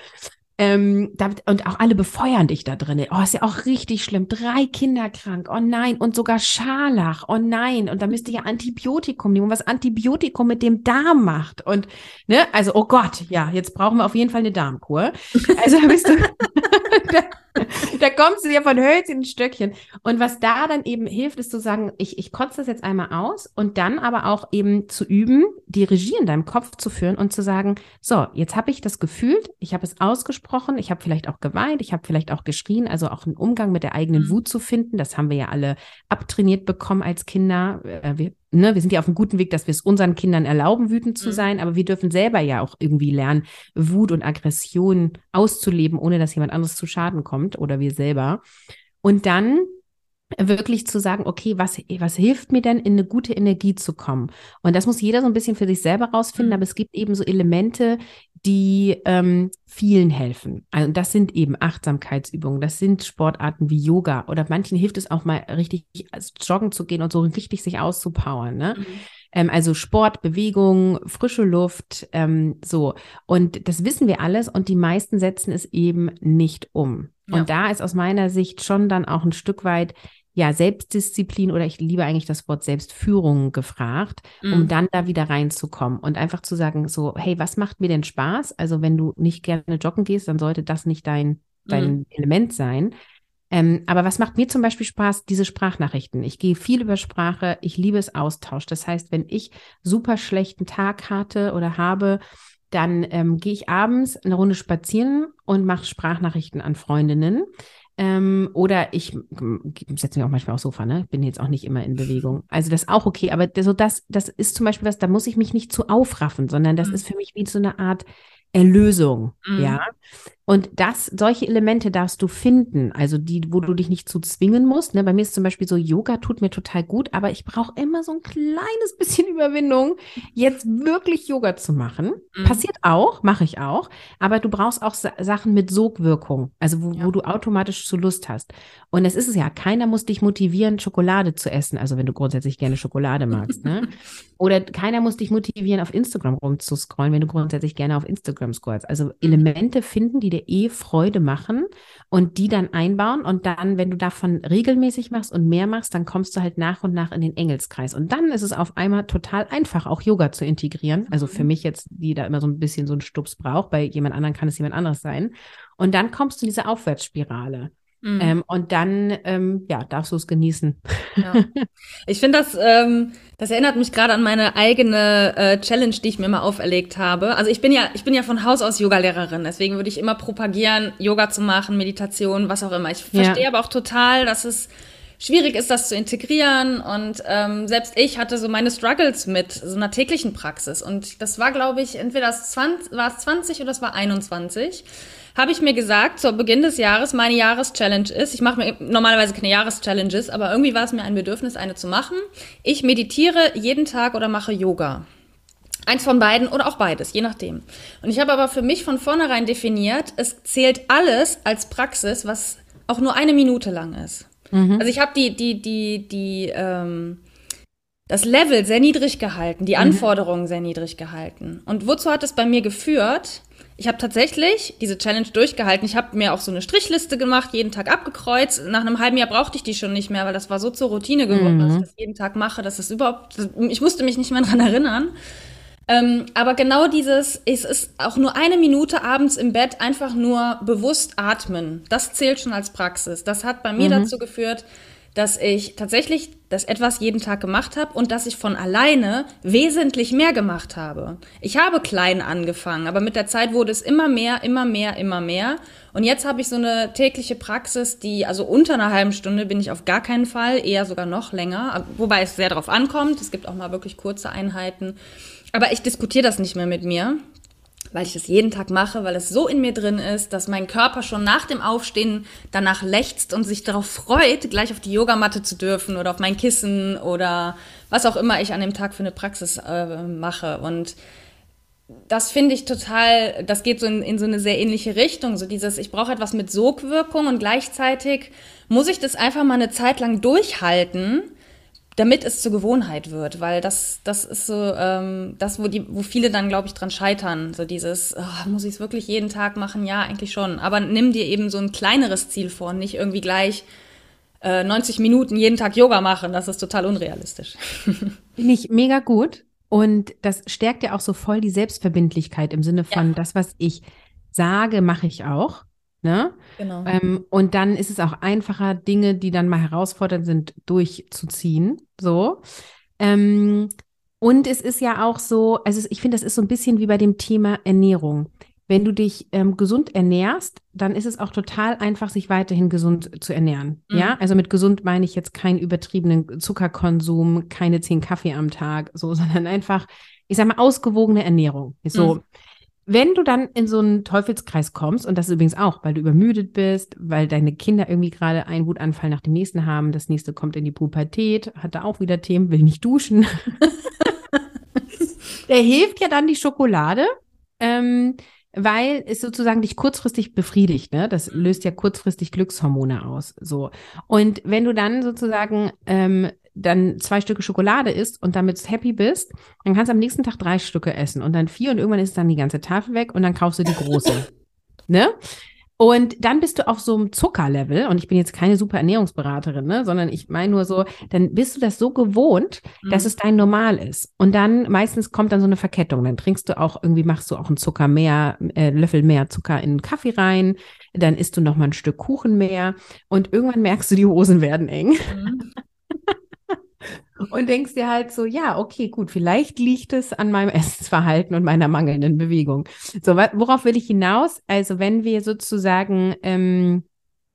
Ähm, da, und auch alle befeuern dich da drin. Oh, ist ja auch richtig schlimm. Drei Kinder krank. Oh nein. Und sogar Scharlach. Oh nein. Und da müsste ja Antibiotikum nehmen. Was Antibiotikum mit dem Darm macht. Und, ne, also, oh Gott, ja, jetzt brauchen wir auf jeden Fall eine Darmkur. Also, bist du, da kommst du ja von Hölzchen in Stöckchen. Und was da dann eben hilft, ist zu sagen, ich, ich kotze das jetzt einmal aus und dann aber auch eben zu üben, die Regie in deinem Kopf zu führen und zu sagen, so, jetzt habe ich das gefühlt, ich habe es ausgesprochen, ich habe vielleicht auch geweint, ich habe vielleicht auch geschrien, also auch einen Umgang mit der eigenen mhm. Wut zu finden. Das haben wir ja alle abtrainiert bekommen als Kinder. Äh, wir ne, wir sind ja auf einem guten Weg, dass wir es unseren Kindern erlauben, wütend zu mhm. sein, aber wir dürfen selber ja auch irgendwie lernen, Wut und Aggression auszuleben, ohne dass jemand anderes zu Schaden kommt oder wir selber. Und dann wirklich zu sagen, okay, was, was hilft mir denn, in eine gute Energie zu kommen? Und das muss jeder so ein bisschen für sich selber rausfinden, mhm. aber es gibt eben so Elemente, die ähm, vielen helfen. Also das sind eben Achtsamkeitsübungen, das sind Sportarten wie Yoga oder manchen hilft es auch mal richtig joggen zu gehen und so richtig sich auszupowern. Ne? Mhm. Ähm, also Sport, Bewegung, frische Luft, ähm, so. Und das wissen wir alles und die meisten setzen es eben nicht um. Ja. Und da ist aus meiner Sicht schon dann auch ein Stück weit ja, Selbstdisziplin oder ich liebe eigentlich das Wort Selbstführung gefragt, mhm. um dann da wieder reinzukommen und einfach zu sagen, so, hey, was macht mir denn Spaß? Also wenn du nicht gerne joggen gehst, dann sollte das nicht dein, dein mhm. Element sein. Ähm, aber was macht mir zum Beispiel Spaß? Diese Sprachnachrichten. Ich gehe viel über Sprache. Ich liebe es Austausch. Das heißt, wenn ich super schlechten Tag hatte oder habe, dann ähm, gehe ich abends eine Runde spazieren und mache Sprachnachrichten an Freundinnen Ähm, oder ich setze mich auch manchmal aufs Sofa, ne? Bin jetzt auch nicht immer in Bewegung. Also das ist auch okay, aber so das, das ist zum Beispiel was, da muss ich mich nicht zu aufraffen, sondern das mhm. ist für mich wie so eine Art Erlösung, mhm. ja. Und das, solche Elemente darfst du finden, also die, wo du dich nicht zu zwingen musst. Ne? Bei mir ist zum Beispiel so, Yoga tut mir total gut, aber ich brauche immer so ein kleines bisschen Überwindung, jetzt wirklich Yoga zu machen. Mhm. Passiert auch, mache ich auch, aber du brauchst auch Sa Sachen mit Sogwirkung, also wo, ja. wo, du automatisch zu Lust hast. Und es ist es ja, keiner muss dich motivieren, Schokolade zu essen, also wenn du grundsätzlich gerne Schokolade magst. ne? Oder keiner muss dich motivieren, auf Instagram rumzuscrollen, wenn du grundsätzlich gerne auf Instagram scrollst. Also. Elemente finden, die dir dir eh Freude machen und die dann einbauen. Und dann, wenn du davon regelmäßig machst und mehr machst, dann kommst du halt nach und nach in den Engelskreis. Und dann ist es auf einmal total einfach, auch Yoga zu integrieren. Also für mhm. mich jetzt, die da immer so ein bisschen so einen Stups braucht, bei jemand anderen kann es jemand anderes sein. Und dann kommst du in diese Aufwärtsspirale. Mhm. Ähm, und dann, ähm, ja, darfst du es genießen. Ja.
Ich finde das, ähm, das erinnert mich gerade an meine eigene äh, Challenge, die ich mir mal auferlegt habe. Also ich bin ja, ich bin ja von Haus aus Yogalehrerin, deswegen würde ich immer propagieren, Yoga zu machen, Meditation, was auch immer. Ich verstehe ja. aber auch total, dass es schwierig ist, das zu integrieren. Und ähm, selbst ich hatte so meine Struggles mit so einer täglichen Praxis. Und das war, glaube ich, entweder das 20, war es 20 oder es war 21 habe ich mir gesagt, zu Beginn des Jahres, meine Jahreschallenge ist, ich mache mir normalerweise keine Jahreschallenges, aber irgendwie war es mir ein Bedürfnis, eine zu machen. Ich meditiere jeden Tag oder mache Yoga. Eins von beiden oder auch beides, je nachdem. Und ich habe aber für mich von vornherein definiert, es zählt alles als Praxis, was auch nur eine Minute lang ist. Mhm. Also ich habe die, die, die, die, ähm, das Level sehr niedrig gehalten, die mhm. Anforderungen mhm. sehr niedrig gehalten. Und wozu hat es bei mir geführt? Ich habe tatsächlich diese Challenge durchgehalten. Ich habe mir auch so eine Strichliste gemacht, jeden Tag abgekreuzt. Nach einem halben Jahr brauchte ich die schon nicht mehr, weil das war so zur Routine geworden, mhm. dass ich das jeden Tag mache, dass es überhaupt, ich musste mich nicht mehr dran erinnern. Ähm, aber genau dieses, es ist auch nur eine Minute abends im Bett einfach nur bewusst atmen. Das zählt schon als Praxis. Das hat bei mir mhm. dazu geführt, dass ich tatsächlich das etwas jeden Tag gemacht habe und dass ich von alleine wesentlich mehr gemacht habe. Ich habe klein angefangen, aber mit der Zeit wurde es immer mehr, immer mehr, immer mehr. Und jetzt habe ich so eine tägliche Praxis, die, also unter einer halben Stunde bin ich auf gar keinen Fall, eher sogar noch länger, wobei es sehr darauf ankommt. Es gibt auch mal wirklich kurze Einheiten. Aber ich diskutiere das nicht mehr mit mir weil ich das jeden Tag mache, weil es so in mir drin ist, dass mein Körper schon nach dem Aufstehen danach lechzt und sich darauf freut, gleich auf die Yogamatte zu dürfen oder auf mein Kissen oder was auch immer ich an dem Tag für eine Praxis äh, mache. Und das finde ich total, das geht so in, in so eine sehr ähnliche Richtung. So dieses, ich brauche etwas mit Sogwirkung und gleichzeitig muss ich das einfach mal eine Zeit lang durchhalten damit es zur Gewohnheit wird, weil das, das ist so ähm, das, wo, die, wo viele dann, glaube ich, dran scheitern. So dieses, oh, muss ich es wirklich jeden Tag machen? Ja, eigentlich schon. Aber nimm dir eben so ein kleineres Ziel vor, nicht irgendwie gleich äh, 90 Minuten jeden Tag Yoga machen. Das ist total unrealistisch.
Finde ich mega gut. Und das stärkt ja auch so voll die Selbstverbindlichkeit im Sinne von, ja. das, was ich sage, mache ich auch. Ne? Genau. Ähm, und dann ist es auch einfacher, Dinge, die dann mal herausfordernd sind, durchzuziehen. So. Ähm, und es ist ja auch so, also ich finde, das ist so ein bisschen wie bei dem Thema Ernährung. Wenn du dich ähm, gesund ernährst, dann ist es auch total einfach, sich weiterhin gesund zu ernähren. Mhm. Ja, also mit gesund meine ich jetzt keinen übertriebenen Zuckerkonsum, keine zehn Kaffee am Tag, so, sondern einfach, ich sag mal, ausgewogene Ernährung. So. Mhm. Wenn du dann in so einen Teufelskreis kommst, und das ist übrigens auch, weil du übermüdet bist, weil deine Kinder irgendwie gerade einen Wutanfall nach dem nächsten haben, das nächste kommt in die Pubertät, hat da auch wieder Themen, will nicht duschen. Der hilft ja dann die Schokolade, ähm, weil es sozusagen dich kurzfristig befriedigt. Ne? Das löst ja kurzfristig Glückshormone aus. So. Und wenn du dann sozusagen ähm, dann zwei Stücke Schokolade isst und damit happy bist, dann kannst du am nächsten Tag drei Stücke essen und dann vier und irgendwann ist dann die ganze Tafel weg und dann kaufst du die große. ne? Und dann bist du auf so einem Zuckerlevel, und ich bin jetzt keine super Ernährungsberaterin, ne, sondern ich meine nur so, dann bist du das so gewohnt, mhm. dass es dein Normal ist. Und dann meistens kommt dann so eine Verkettung. Dann trinkst du auch, irgendwie machst du auch einen Zucker mehr, äh, Löffel mehr Zucker in den Kaffee rein, dann isst du noch mal ein Stück Kuchen mehr und irgendwann merkst du, die Hosen werden eng. Mhm. Und denkst dir halt so, ja, okay, gut, vielleicht liegt es an meinem Essensverhalten und meiner mangelnden Bewegung. So, worauf will ich hinaus? Also, wenn wir sozusagen ähm,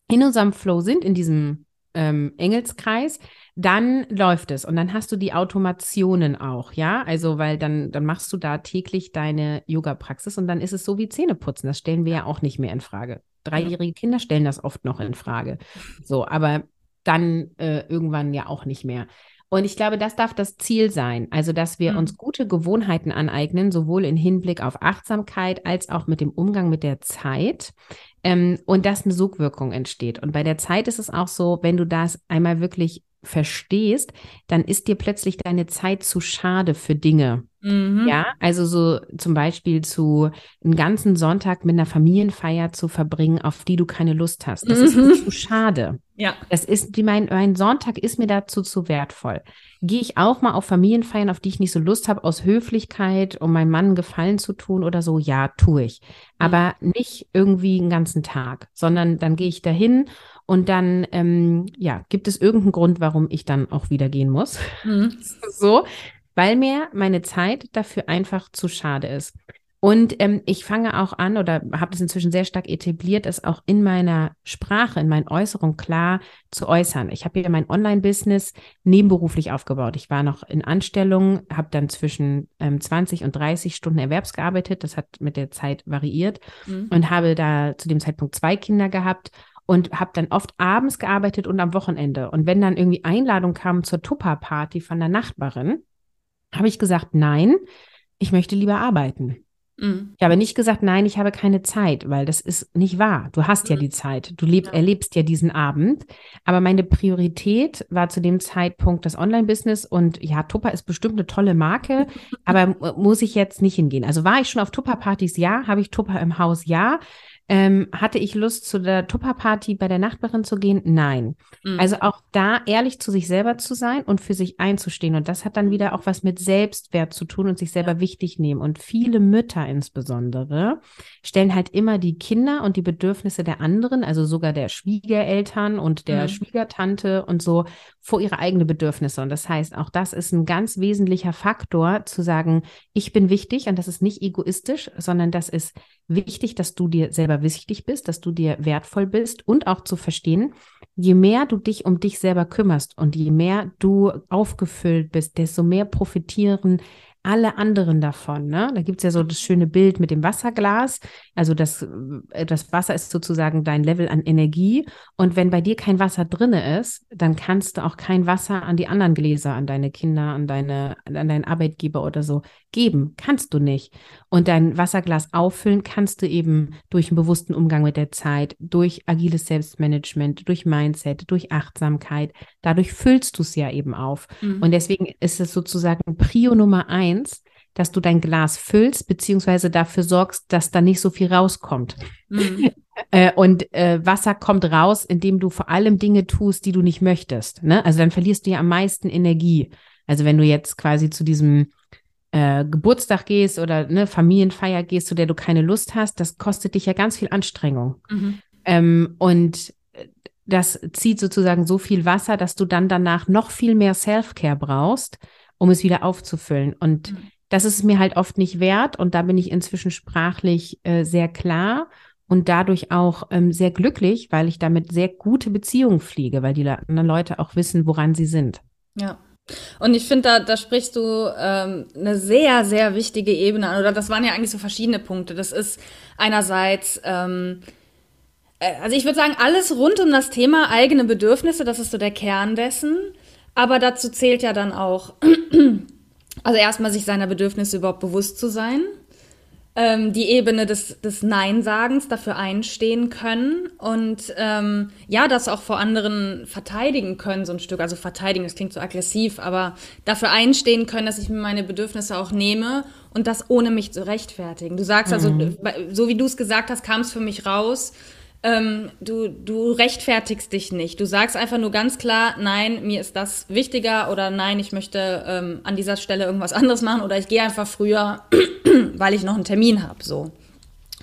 in unserem Flow sind, in diesem ähm, Engelskreis, dann läuft es und dann hast du die Automationen auch, ja, also weil dann, dann machst du da täglich deine Yoga-Praxis und dann ist es so wie Zähneputzen, das stellen wir ja auch nicht mehr in Frage. Dreijährige Kinder stellen das oft noch in Frage, so, aber dann äh, irgendwann ja auch nicht mehr. Und ich glaube, das darf das Ziel sein. Also, dass wir mhm. uns gute Gewohnheiten aneignen, sowohl im Hinblick auf Achtsamkeit als auch mit dem Umgang mit der Zeit. Ähm, und dass eine Sogwirkung entsteht. Und bei der Zeit ist es auch so, wenn du das einmal wirklich verstehst, dann ist dir plötzlich deine Zeit zu schade für Dinge. Mhm. Ja, also so zum Beispiel zu einen ganzen Sonntag mit einer Familienfeier zu verbringen, auf die du keine Lust hast. Das mhm. ist zu schade. Ja. Das ist, die, mein, mein Sonntag ist mir dazu zu wertvoll. Gehe ich auch mal auf Familienfeiern, auf die ich nicht so Lust habe, aus Höflichkeit, um meinem Mann Gefallen zu tun oder so? Ja, tue ich. Aber mhm. nicht irgendwie einen ganzen Tag, sondern dann gehe ich dahin und dann, ähm, ja, gibt es irgendeinen Grund, warum ich dann auch wieder gehen muss. Mhm. so, weil mir meine Zeit dafür einfach zu schade ist. Und ähm, ich fange auch an oder habe das inzwischen sehr stark etabliert, es auch in meiner Sprache, in meinen Äußerungen klar zu äußern. Ich habe hier mein Online-Business nebenberuflich aufgebaut. Ich war noch in Anstellung, habe dann zwischen ähm, 20 und 30 Stunden erwerbsgearbeitet. Das hat mit der Zeit variiert mhm. und habe da zu dem Zeitpunkt zwei Kinder gehabt und habe dann oft abends gearbeitet und am Wochenende. Und wenn dann irgendwie Einladung kam zur Tupper-Party von der Nachbarin, habe ich gesagt, nein, ich möchte lieber arbeiten. Mhm. Ich habe nicht gesagt, nein, ich habe keine Zeit, weil das ist nicht wahr. Du hast ja mhm. die Zeit. Du leb, ja. erlebst ja diesen Abend. Aber meine Priorität war zu dem Zeitpunkt das Online-Business und ja, Tupper ist bestimmt eine tolle Marke, aber muss ich jetzt nicht hingehen. Also war ich schon auf Tupper-Partys? Ja. Habe ich Tupper im Haus? Ja. Ähm, hatte ich Lust, zu der Tupperparty bei der Nachbarin zu gehen? Nein. Mhm. Also auch da ehrlich zu sich selber zu sein und für sich einzustehen. Und das hat dann wieder auch was mit Selbstwert zu tun und sich selber ja. wichtig nehmen. Und viele Mütter insbesondere stellen halt immer die Kinder und die Bedürfnisse der anderen, also sogar der Schwiegereltern und der mhm. Schwiegertante und so vor ihre eigenen Bedürfnisse. Und das heißt, auch das ist ein ganz wesentlicher Faktor zu sagen, ich bin wichtig und das ist nicht egoistisch, sondern das ist wichtig, dass du dir selber wichtig bist, dass du dir wertvoll bist und auch zu verstehen, je mehr du dich um dich selber kümmerst und je mehr du aufgefüllt bist, desto mehr profitieren alle anderen davon. Ne? Da gibt es ja so das schöne Bild mit dem Wasserglas. Also das, äh, das Wasser ist sozusagen dein Level an Energie. Und wenn bei dir kein Wasser drinne ist, dann kannst du auch kein Wasser an die anderen Gläser, an deine Kinder, an deine, an deinen Arbeitgeber oder so geben. Kannst du nicht. Und dein Wasserglas auffüllen kannst du eben durch einen bewussten Umgang mit der Zeit, durch agiles Selbstmanagement, durch Mindset, durch Achtsamkeit. Dadurch füllst du es ja eben auf. Mhm. Und deswegen ist es sozusagen Prio Nummer eins, dass du dein Glas füllst, beziehungsweise dafür sorgst, dass da nicht so viel rauskommt. Mhm. äh, und äh, Wasser kommt raus, indem du vor allem Dinge tust, die du nicht möchtest. Ne? Also dann verlierst du ja am meisten Energie. Also wenn du jetzt quasi zu diesem äh, Geburtstag gehst oder eine Familienfeier gehst, zu der du keine Lust hast, das kostet dich ja ganz viel Anstrengung. Mhm. Ähm, und das zieht sozusagen so viel Wasser, dass du dann danach noch viel mehr Self-Care brauchst, um es wieder aufzufüllen. Und mhm. das ist mir halt oft nicht wert. Und da bin ich inzwischen sprachlich äh, sehr klar und dadurch auch ähm, sehr glücklich, weil ich damit sehr gute Beziehungen fliege, weil die anderen Leute auch wissen, woran sie sind.
Ja. Und ich finde, da, da sprichst du ähm, eine sehr, sehr wichtige Ebene an. Oder das waren ja eigentlich so verschiedene Punkte. Das ist einerseits, ähm, äh, also ich würde sagen, alles rund um das Thema eigene Bedürfnisse, das ist so der Kern dessen. Aber dazu zählt ja dann auch, also erstmal sich seiner Bedürfnisse überhaupt bewusst zu sein ähm, die Ebene des, des Nein-Sagens dafür einstehen können und ähm, ja, das auch vor anderen verteidigen können, so ein Stück. Also verteidigen, das klingt so aggressiv, aber dafür einstehen können, dass ich mir meine Bedürfnisse auch nehme und das ohne mich zu rechtfertigen. Du sagst also, mhm. so wie du es gesagt hast, kam es für mich raus, ähm, du, du rechtfertigst dich nicht. Du sagst einfach nur ganz klar, nein, mir ist das wichtiger oder nein, ich möchte ähm, an dieser Stelle irgendwas anderes machen oder ich gehe einfach früher, weil ich noch einen Termin habe. So.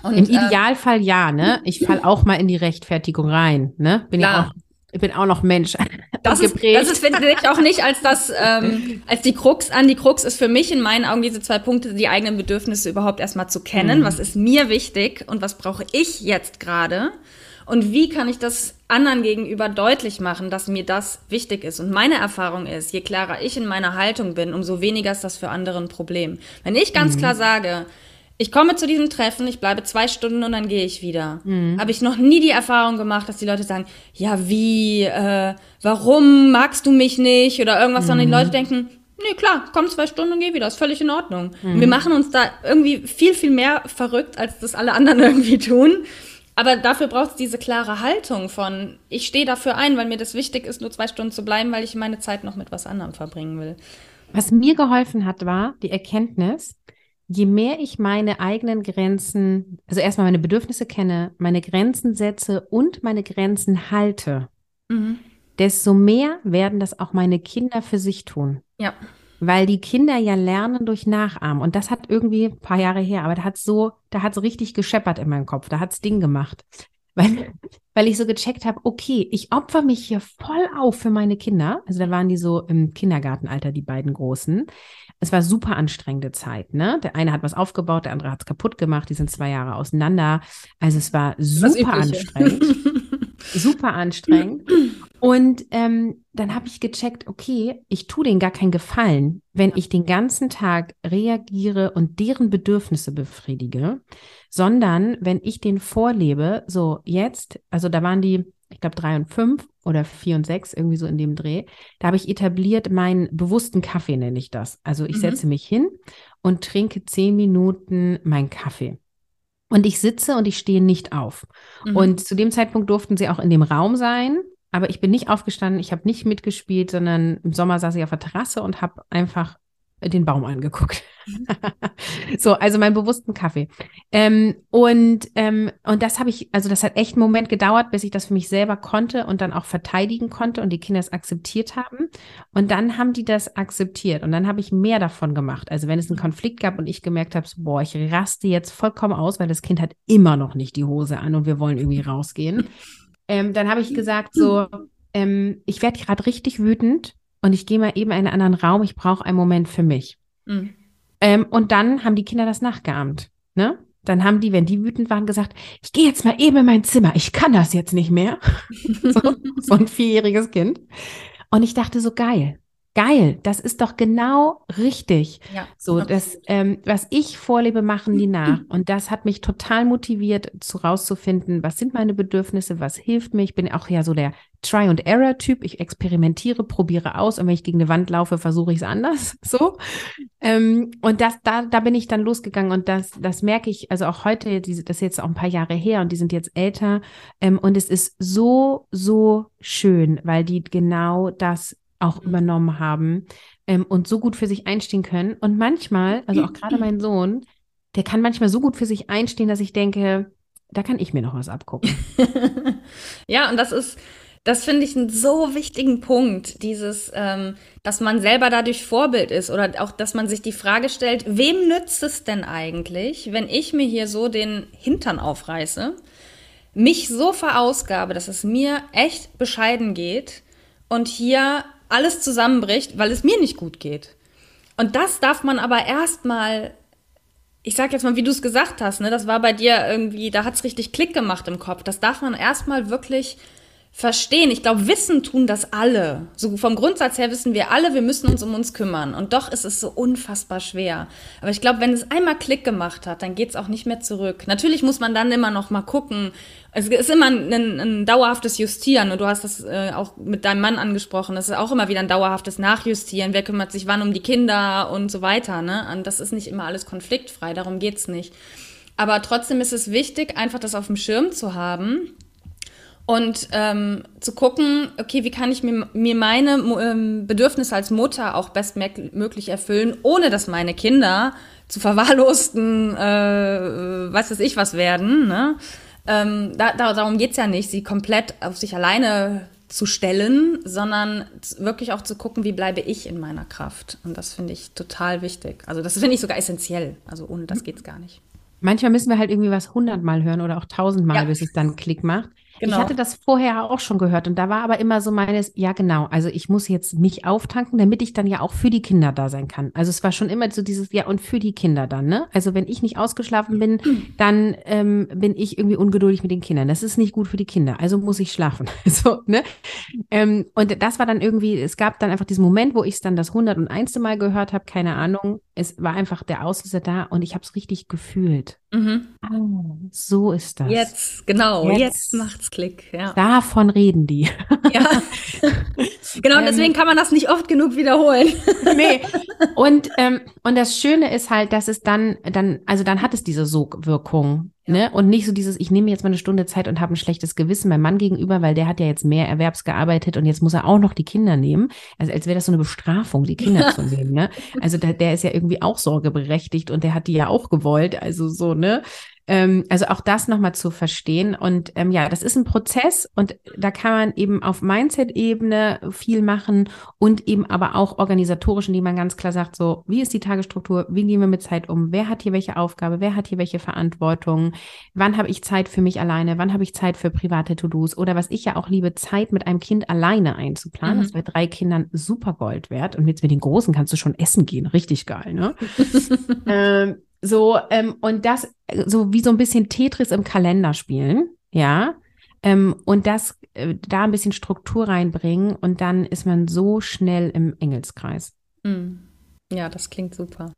Und, Im ähm, Idealfall äh, ja, ne? Ich falle auch mal in die Rechtfertigung rein, ne? Bin klar. ja auch ich bin auch noch Mensch.
Das ist, das ist, finde ich, auch nicht als das, ähm, als die Krux an. Die Krux ist für mich in meinen Augen diese zwei Punkte, die eigenen Bedürfnisse überhaupt erstmal zu kennen. Mhm. Was ist mir wichtig und was brauche ich jetzt gerade? Und wie kann ich das anderen gegenüber deutlich machen, dass mir das wichtig ist. Und meine Erfahrung ist, je klarer ich in meiner Haltung bin, umso weniger ist das für andere ein Problem. Wenn ich ganz mhm. klar sage, ich komme zu diesem Treffen, ich bleibe zwei Stunden und dann gehe ich wieder. Mhm. Habe ich noch nie die Erfahrung gemacht, dass die Leute sagen, ja wie, äh, warum magst du mich nicht oder irgendwas, mhm. sondern die Leute denken, nee, klar, komm zwei Stunden und geh wieder, ist völlig in Ordnung. Mhm. Wir machen uns da irgendwie viel, viel mehr verrückt, als das alle anderen irgendwie tun. Aber dafür braucht es diese klare Haltung von, ich stehe dafür ein, weil mir das wichtig ist, nur zwei Stunden zu bleiben, weil ich meine Zeit noch mit was anderem verbringen will.
Was mir geholfen hat, war die Erkenntnis, je mehr ich meine eigenen Grenzen, also erstmal meine Bedürfnisse kenne, meine Grenzen setze und meine Grenzen halte, mhm. desto mehr werden das auch meine Kinder für sich tun.
Ja.
Weil die Kinder ja lernen durch Nachahmen. Und das hat irgendwie ein paar Jahre her, aber da hat so, da hat es richtig gescheppert in meinem Kopf. Da hat es Ding gemacht. Weil, weil ich so gecheckt habe, okay, ich opfer mich hier voll auf für meine Kinder. Also da waren die so im Kindergartenalter, die beiden Großen. Es war super anstrengende Zeit, ne? Der eine hat was aufgebaut, der andere hat es kaputt gemacht, die sind zwei Jahre auseinander. Also es war super anstrengend. super anstrengend. Und ähm, dann habe ich gecheckt, okay, ich tue denen gar keinen Gefallen, wenn ich den ganzen Tag reagiere und deren Bedürfnisse befriedige, sondern wenn ich den vorlebe, so jetzt, also da waren die, glaube, drei und fünf oder vier und sechs, irgendwie so in dem Dreh, da habe ich etabliert meinen bewussten Kaffee, nenne ich das. Also ich mhm. setze mich hin und trinke zehn Minuten meinen Kaffee. Und ich sitze und ich stehe nicht auf. Mhm. Und zu dem Zeitpunkt durften sie auch in dem Raum sein. Aber ich bin nicht aufgestanden, ich habe nicht mitgespielt, sondern im Sommer saß ich auf der Terrasse und habe einfach den Baum angeguckt. so, also meinen bewussten Kaffee. Ähm, und, ähm, und das habe ich, also das hat echt einen Moment gedauert, bis ich das für mich selber konnte und dann auch verteidigen konnte und die Kinder es akzeptiert haben. Und dann haben die das akzeptiert und dann habe ich mehr davon gemacht. Also wenn es einen Konflikt gab und ich gemerkt habe, so, boah, ich raste jetzt vollkommen aus, weil das Kind hat immer noch nicht die Hose an und wir wollen irgendwie rausgehen. Ähm, dann habe ich gesagt, so, ähm, ich werde gerade richtig wütend und ich gehe mal eben in einen anderen Raum, ich brauche einen Moment für mich. Mhm. Ähm, und dann haben die Kinder das nachgeahmt. Ne? Dann haben die, wenn die wütend waren, gesagt, ich gehe jetzt mal eben in mein Zimmer, ich kann das jetzt nicht mehr. so, so ein vierjähriges Kind. Und ich dachte so, geil, geil, das ist doch genau richtig. Ja, so, das, ähm, was ich vorlebe, machen die nach. Und das hat mich total motiviert, zu rauszufinden, was sind meine Bedürfnisse, was hilft mir. Ich bin auch ja so der Try and Error Typ. Ich experimentiere, probiere aus und wenn ich gegen eine Wand laufe, versuche ich es anders. So. Ähm, und das, da, da bin ich dann losgegangen und das, das merke ich, also auch heute, diese, das ist jetzt auch ein paar Jahre her und die sind jetzt älter. Ähm, und es ist so, so schön, weil die genau das auch mhm. übernommen haben ähm, und so gut für sich einstehen können. Und manchmal, also auch gerade mein Sohn, der kann manchmal so gut für sich einstehen, dass ich denke, da kann ich mir noch was abgucken.
ja, und das ist, das finde ich einen so wichtigen Punkt, dieses, ähm, dass man selber dadurch Vorbild ist oder auch, dass man sich die Frage stellt, wem nützt es denn eigentlich, wenn ich mir hier so den Hintern aufreiße, mich so verausgabe, dass es mir echt bescheiden geht und hier alles zusammenbricht, weil es mir nicht gut geht. Und das darf man aber erstmal, ich sag jetzt mal, wie du es gesagt hast, ne, das war bei dir irgendwie, da hat es richtig Klick gemacht im Kopf. Das darf man erstmal wirklich verstehen. Ich glaube, wissen tun das alle. So vom Grundsatz her wissen wir alle, wir müssen uns um uns kümmern. Und doch ist es so unfassbar schwer. Aber ich glaube, wenn es einmal Klick gemacht hat, dann geht es auch nicht mehr zurück. Natürlich muss man dann immer noch mal gucken. Es ist immer ein, ein, dauerhaftes Justieren. Und du hast das äh, auch mit deinem Mann angesprochen. Das ist auch immer wieder ein dauerhaftes Nachjustieren. Wer kümmert sich wann um die Kinder und so weiter. Ne? Und das ist nicht immer alles konfliktfrei. Darum geht's nicht. Aber trotzdem ist es wichtig, einfach das auf dem Schirm zu haben und ähm, zu gucken, okay, wie kann ich mir, mir meine ähm, Bedürfnisse als Mutter auch bestmöglich erfüllen, ohne dass meine Kinder zu verwahrlosten, äh, weiß weiß ich was werden. Ne? Ähm, da, da, darum geht's ja nicht, sie komplett auf sich alleine zu stellen, sondern wirklich auch zu gucken, wie bleibe ich in meiner Kraft. Und das finde ich total wichtig. Also das finde ich sogar essentiell. Also ohne das geht's gar nicht.
Manchmal müssen wir halt irgendwie was hundertmal hören oder auch tausendmal, ja. bis es dann Klick macht. Genau. Ich hatte das vorher auch schon gehört und da war aber immer so meines, ja genau, also ich muss jetzt mich auftanken, damit ich dann ja auch für die Kinder da sein kann. Also es war schon immer so dieses, ja und für die Kinder dann, ne? Also wenn ich nicht ausgeschlafen bin, dann ähm, bin ich irgendwie ungeduldig mit den Kindern. Das ist nicht gut für die Kinder, also muss ich schlafen. so, ne? Ähm, und das war dann irgendwie, es gab dann einfach diesen Moment, wo ich es dann das 101. Mal gehört habe, keine Ahnung, es war einfach der Auslöser da und ich habe es richtig gefühlt. Mhm. Oh, so ist das.
Jetzt, genau, jetzt, jetzt macht's Klick. Ja.
Davon reden die. Ja.
genau, ähm, deswegen kann man das nicht oft genug wiederholen.
nee. Und, ähm, und das Schöne ist halt, dass es dann, dann, also dann hat es diese Sogwirkung. Ja. Ne? Und nicht so dieses, ich nehme jetzt mal eine Stunde Zeit und habe ein schlechtes Gewissen meinem Mann gegenüber, weil der hat ja jetzt mehr erwerbsgearbeitet und jetzt muss er auch noch die Kinder nehmen. Also als wäre das so eine Bestrafung, die Kinder zu nehmen. Ne? Also der, der ist ja irgendwie auch sorgeberechtigt und der hat die ja auch gewollt. Also so, ne? Ähm, also auch das nochmal zu verstehen. Und ähm, ja, das ist ein Prozess und da kann man eben auf Mindset-Ebene viel machen und eben aber auch organisatorisch, indem man ganz klar sagt, so, wie ist die Tagesstruktur, wie gehen wir mit Zeit um, wer hat hier welche Aufgabe, wer hat hier welche Verantwortung, wann habe ich Zeit für mich alleine, wann habe ich Zeit für private To-Dos oder was ich ja auch liebe, Zeit mit einem Kind alleine einzuplanen. Mhm. Das ist bei drei Kindern super Gold wert. Und jetzt mit den Großen kannst du schon essen gehen, richtig geil, ne? ähm, so, ähm, und das so wie so ein bisschen Tetris im Kalender spielen, ja. Ähm, und das äh, da ein bisschen Struktur reinbringen und dann ist man so schnell im Engelskreis.
Mm. Ja, das klingt super.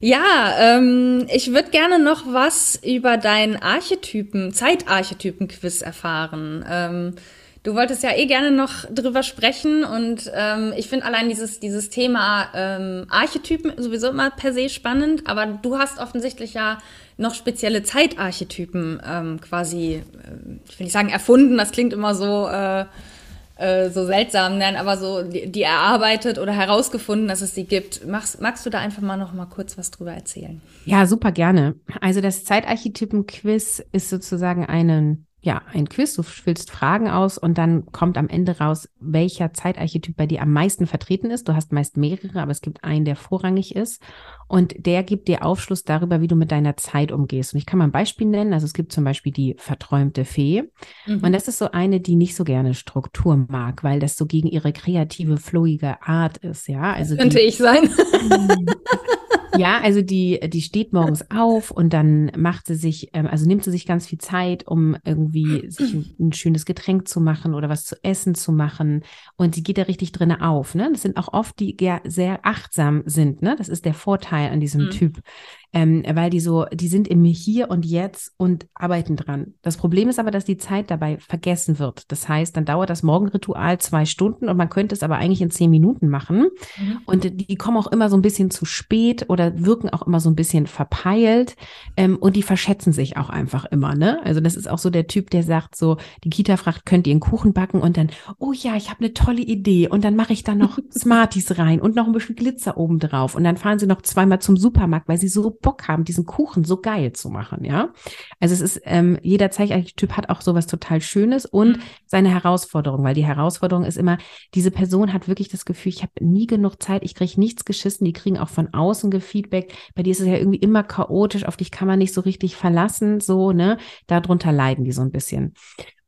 Ja, ähm, ich würde gerne noch was über deinen Archetypen, Zeitarchetypen-Quiz erfahren. Ähm, Du wolltest ja eh gerne noch drüber sprechen und ähm, ich finde allein dieses, dieses Thema ähm, Archetypen sowieso immer per se spannend, aber du hast offensichtlich ja noch spezielle Zeitarchetypen ähm, quasi, äh, ich will nicht sagen erfunden, das klingt immer so, äh, äh, so seltsam, nein, aber so die, die, erarbeitet oder herausgefunden, dass es sie gibt. Magst, magst du da einfach mal noch mal kurz was drüber erzählen?
Ja, super gerne. Also das Zeitarchetypen-Quiz ist sozusagen einen ja, ein Quiz, du füllst Fragen aus und dann kommt am Ende raus, welcher Zeitarchetyp bei dir am meisten vertreten ist. Du hast meist mehrere, aber es gibt einen, der vorrangig ist. Und der gibt dir Aufschluss darüber, wie du mit deiner Zeit umgehst. Und ich kann mal ein Beispiel nennen. Also es gibt zum Beispiel die verträumte Fee. Mhm. Und das ist so eine, die nicht so gerne Struktur mag, weil das so gegen ihre kreative, flowige Art ist. Ja,
also könnte die, ich sein.
ja, also die, die steht morgens auf und dann macht sie sich, ähm, also nimmt sie sich ganz viel Zeit, um irgendwie sich ein, ein, schönes Getränk zu machen oder was zu essen zu machen. Und sie geht da richtig drin auf. Ne? Das sind auch oft die ja sehr achtsam sind. Ne? Das ist der Vorteil an diesem mhm. Typ ähm, weil die so, die sind im Hier und Jetzt und arbeiten dran. Das Problem ist aber, dass die Zeit dabei vergessen wird. Das heißt, dann dauert das Morgenritual zwei Stunden und man könnte es aber eigentlich in zehn Minuten machen. Mhm. Und die kommen auch immer so ein bisschen zu spät oder wirken auch immer so ein bisschen verpeilt ähm, und die verschätzen sich auch einfach immer. Ne? Also das ist auch so der Typ, der sagt so, die Kita fragt, könnt ihr einen Kuchen backen und dann, oh ja, ich habe eine tolle Idee und dann mache ich da noch Smarties rein und noch ein bisschen Glitzer oben drauf und dann fahren sie noch zweimal zum Supermarkt, weil sie so Bock haben, diesen Kuchen so geil zu machen, ja. Also es ist, ähm, jeder Zeichentyp hat auch sowas total Schönes und mhm. seine Herausforderung, weil die Herausforderung ist immer, diese Person hat wirklich das Gefühl, ich habe nie genug Zeit, ich kriege nichts geschissen, die kriegen auch von außen Gefeedback. Bei dir ist es ja irgendwie immer chaotisch, auf dich kann man nicht so richtig verlassen, so, ne? Darunter leiden die so ein bisschen.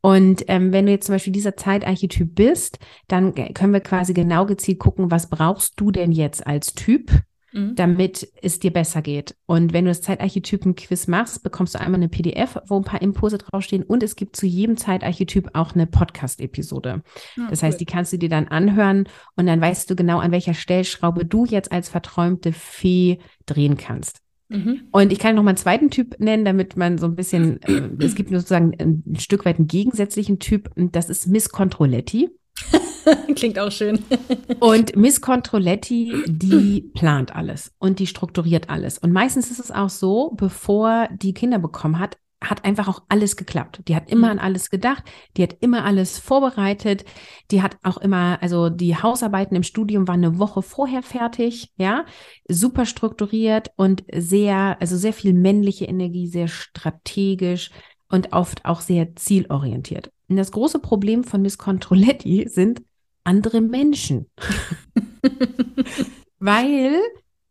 Und ähm, wenn du jetzt zum Beispiel dieser Zeitarchetyp bist, dann können wir quasi genau gezielt gucken, was brauchst du denn jetzt als Typ, mhm. damit es dir besser geht. Und wenn du das Zeitarchetypen-Quiz machst, bekommst du einmal eine PDF, wo ein paar Impulse draufstehen und es gibt zu jedem Zeitarchetyp auch eine Podcast-Episode. Ja, das heißt, die kannst du dir dann anhören und dann weißt du genau, an welcher Stellschraube du jetzt als verträumte Fee drehen kannst. Mhm. Und ich kann noch mal einen zweiten Typ nennen, damit man so ein bisschen, äh, es gibt sozusagen ein Stück weit einen gegensätzlichen Typ, das ist Miss Controletti.
Klingt auch schön.
und Miss Controletti, die plant alles und die strukturiert alles. Und meistens ist es auch so, bevor die Kinder bekommen hat, hat einfach auch alles geklappt. Die hat immer mhm. an alles gedacht, die hat immer alles vorbereitet, die hat auch immer, also die Hausarbeiten im Studium waren eine Woche vorher fertig, ja, super strukturiert und sehr, also sehr viel männliche Energie, sehr strategisch und oft auch sehr zielorientiert. Und das große Problem von Miss Controletti sind andere Menschen. Weil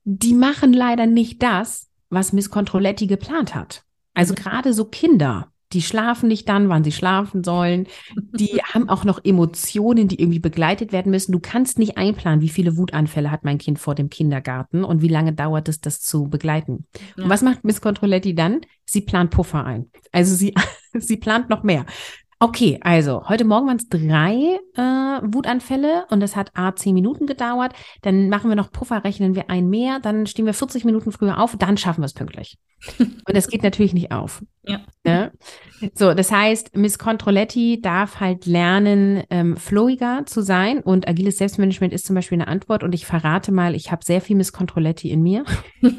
die machen leider nicht das, was Miss Controletti geplant hat. Also gerade so Kinder, die schlafen nicht dann, wann sie schlafen sollen. Die haben auch noch Emotionen, die irgendwie begleitet werden müssen. Du kannst nicht einplanen, wie viele Wutanfälle hat mein Kind vor dem Kindergarten und wie lange dauert es, das zu begleiten. Ja. Und was macht Miss Controletti dann? Sie plant Puffer ein. Also sie, sie plant noch mehr. Okay, also heute Morgen waren es drei äh, Wutanfälle und es hat A zehn Minuten gedauert. Dann machen wir noch Puffer, rechnen wir ein mehr, dann stehen wir 40 Minuten früher auf, dann schaffen wir es pünktlich. und es geht natürlich nicht auf. Ja. ja. So, das heißt, Miss Controletti darf halt lernen, ähm, flowiger zu sein und agiles Selbstmanagement ist zum Beispiel eine Antwort und ich verrate mal, ich habe sehr viel Miss Controletti in mir.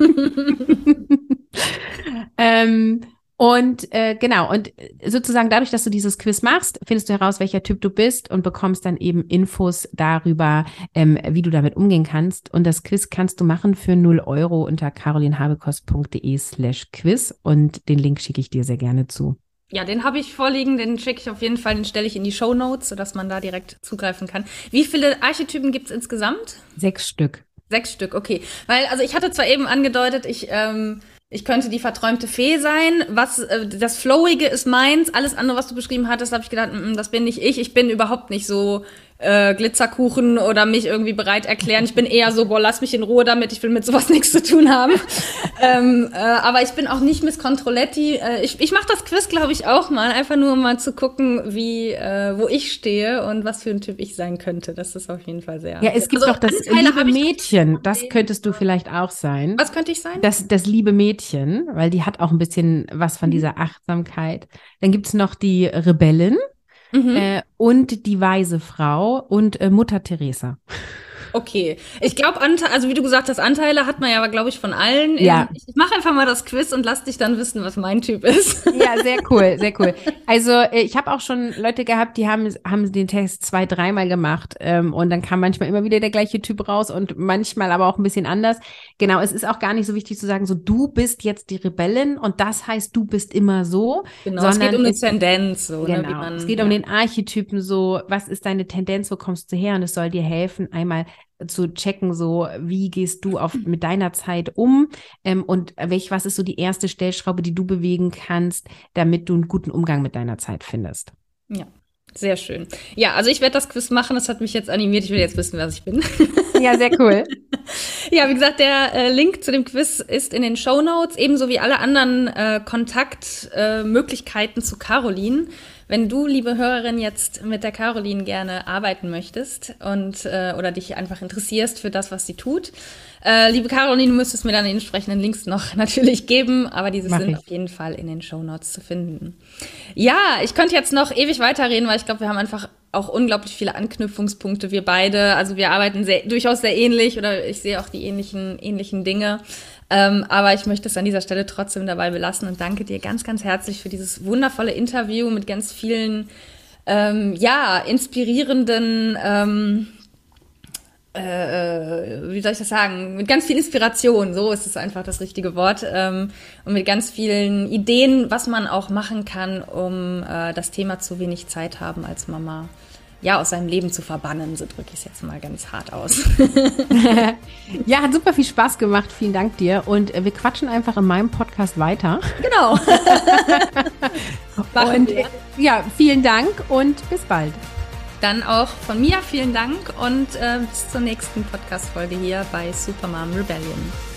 ähm, und äh, genau, und sozusagen dadurch, dass du dieses Quiz machst, findest du heraus, welcher Typ du bist und bekommst dann eben Infos darüber, ähm, wie du damit umgehen kannst. Und das Quiz kannst du machen für 0 Euro unter carolinhabekost.de slash quiz und den Link schicke ich dir sehr gerne zu.
Ja, den habe ich vorliegen, den schicke ich auf jeden Fall, den stelle ich in die Show Notes, sodass man da direkt zugreifen kann. Wie viele Archetypen gibt es insgesamt?
Sechs Stück.
Sechs Stück, okay. Weil, also ich hatte zwar eben angedeutet, ich ähm, ich könnte die verträumte Fee sein. Was äh, das Flowige ist meins. Alles andere, was du beschrieben hattest, habe ich gedacht, mm, mm, das bin nicht ich. Ich bin überhaupt nicht so äh, Glitzerkuchen oder mich irgendwie bereit erklären. Ich bin eher so, boah, lass mich in Ruhe damit, ich will mit sowas nichts zu tun haben. ähm, äh, aber ich bin auch nicht Miss Controletti. Äh, ich ich mache das Quiz, glaube ich, auch mal, einfach nur um mal zu gucken, wie, äh, wo ich stehe und was für ein Typ ich sein könnte. Das ist auf jeden Fall sehr.
Ja, es gibt also, doch das liebe Mädchen, das könntest du vielleicht auch sein.
Was könnte ich sein?
Das, das liebe Mädchen, weil die hat auch ein bisschen was von mhm. dieser Achtsamkeit. Dann gibt's noch die Rebellin. Mhm. Äh, und die weise Frau und äh, Mutter Teresa.
Okay. Ich glaube, also wie du gesagt hast, Anteile hat man ja, glaube ich, von allen.
Ja.
Ich, ich mache einfach mal das Quiz und lass dich dann wissen, was mein Typ ist.
Ja, sehr cool, sehr cool. Also äh, ich habe auch schon Leute gehabt, die haben, haben den Test zwei, dreimal gemacht ähm, und dann kam manchmal immer wieder der gleiche Typ raus und manchmal aber auch ein bisschen anders. Genau, es ist auch gar nicht so wichtig zu sagen, so du bist jetzt die Rebellin und das heißt, du bist immer so.
Genau, es geht um eine Tendenz. So,
genau, ne, man, es geht ja. um den Archetypen so, was ist deine Tendenz, wo kommst du her und es soll dir helfen, einmal zu checken, so wie gehst du auf, mit deiner Zeit um ähm, und welch, was ist so die erste Stellschraube, die du bewegen kannst, damit du einen guten Umgang mit deiner Zeit findest.
Ja. Sehr schön. Ja, also ich werde das Quiz machen. Das hat mich jetzt animiert. Ich will jetzt wissen, was ich bin.
Ja, sehr cool.
ja, wie gesagt, der äh, Link zu dem Quiz ist in den Show Notes, ebenso wie alle anderen äh, Kontaktmöglichkeiten äh, zu Caroline. Wenn du, liebe Hörerin, jetzt mit der Caroline gerne arbeiten möchtest und äh, oder dich einfach interessierst für das, was sie tut, äh, liebe Caroline, du müsstest mir dann die entsprechenden Links noch natürlich geben, aber diese Mach sind ich. auf jeden Fall in den Show Notes zu finden. Ja, ich könnte jetzt noch ewig weiterreden, weil ich glaube, wir haben einfach auch unglaublich viele Anknüpfungspunkte, wir beide. Also wir arbeiten sehr, durchaus sehr ähnlich oder ich sehe auch die ähnlichen, ähnlichen Dinge. Ähm, aber ich möchte es an dieser Stelle trotzdem dabei belassen und danke dir ganz, ganz herzlich für dieses wundervolle Interview mit ganz vielen, ähm, ja, inspirierenden, ähm, äh, wie soll ich das sagen, mit ganz viel Inspiration, so ist es einfach das richtige Wort, ähm, und mit ganz vielen Ideen, was man auch machen kann, um äh, das Thema zu wenig Zeit haben als Mama ja, aus seinem Leben zu verbannen, so drücke ich es jetzt mal ganz hart aus.
ja, hat super viel Spaß gemacht. Vielen Dank dir. Und äh, wir quatschen einfach in meinem Podcast weiter.
Genau.
und wir. ja, vielen Dank und bis bald.
Dann auch von mir vielen Dank und äh, bis zur nächsten Podcast-Folge hier bei Supermom Rebellion.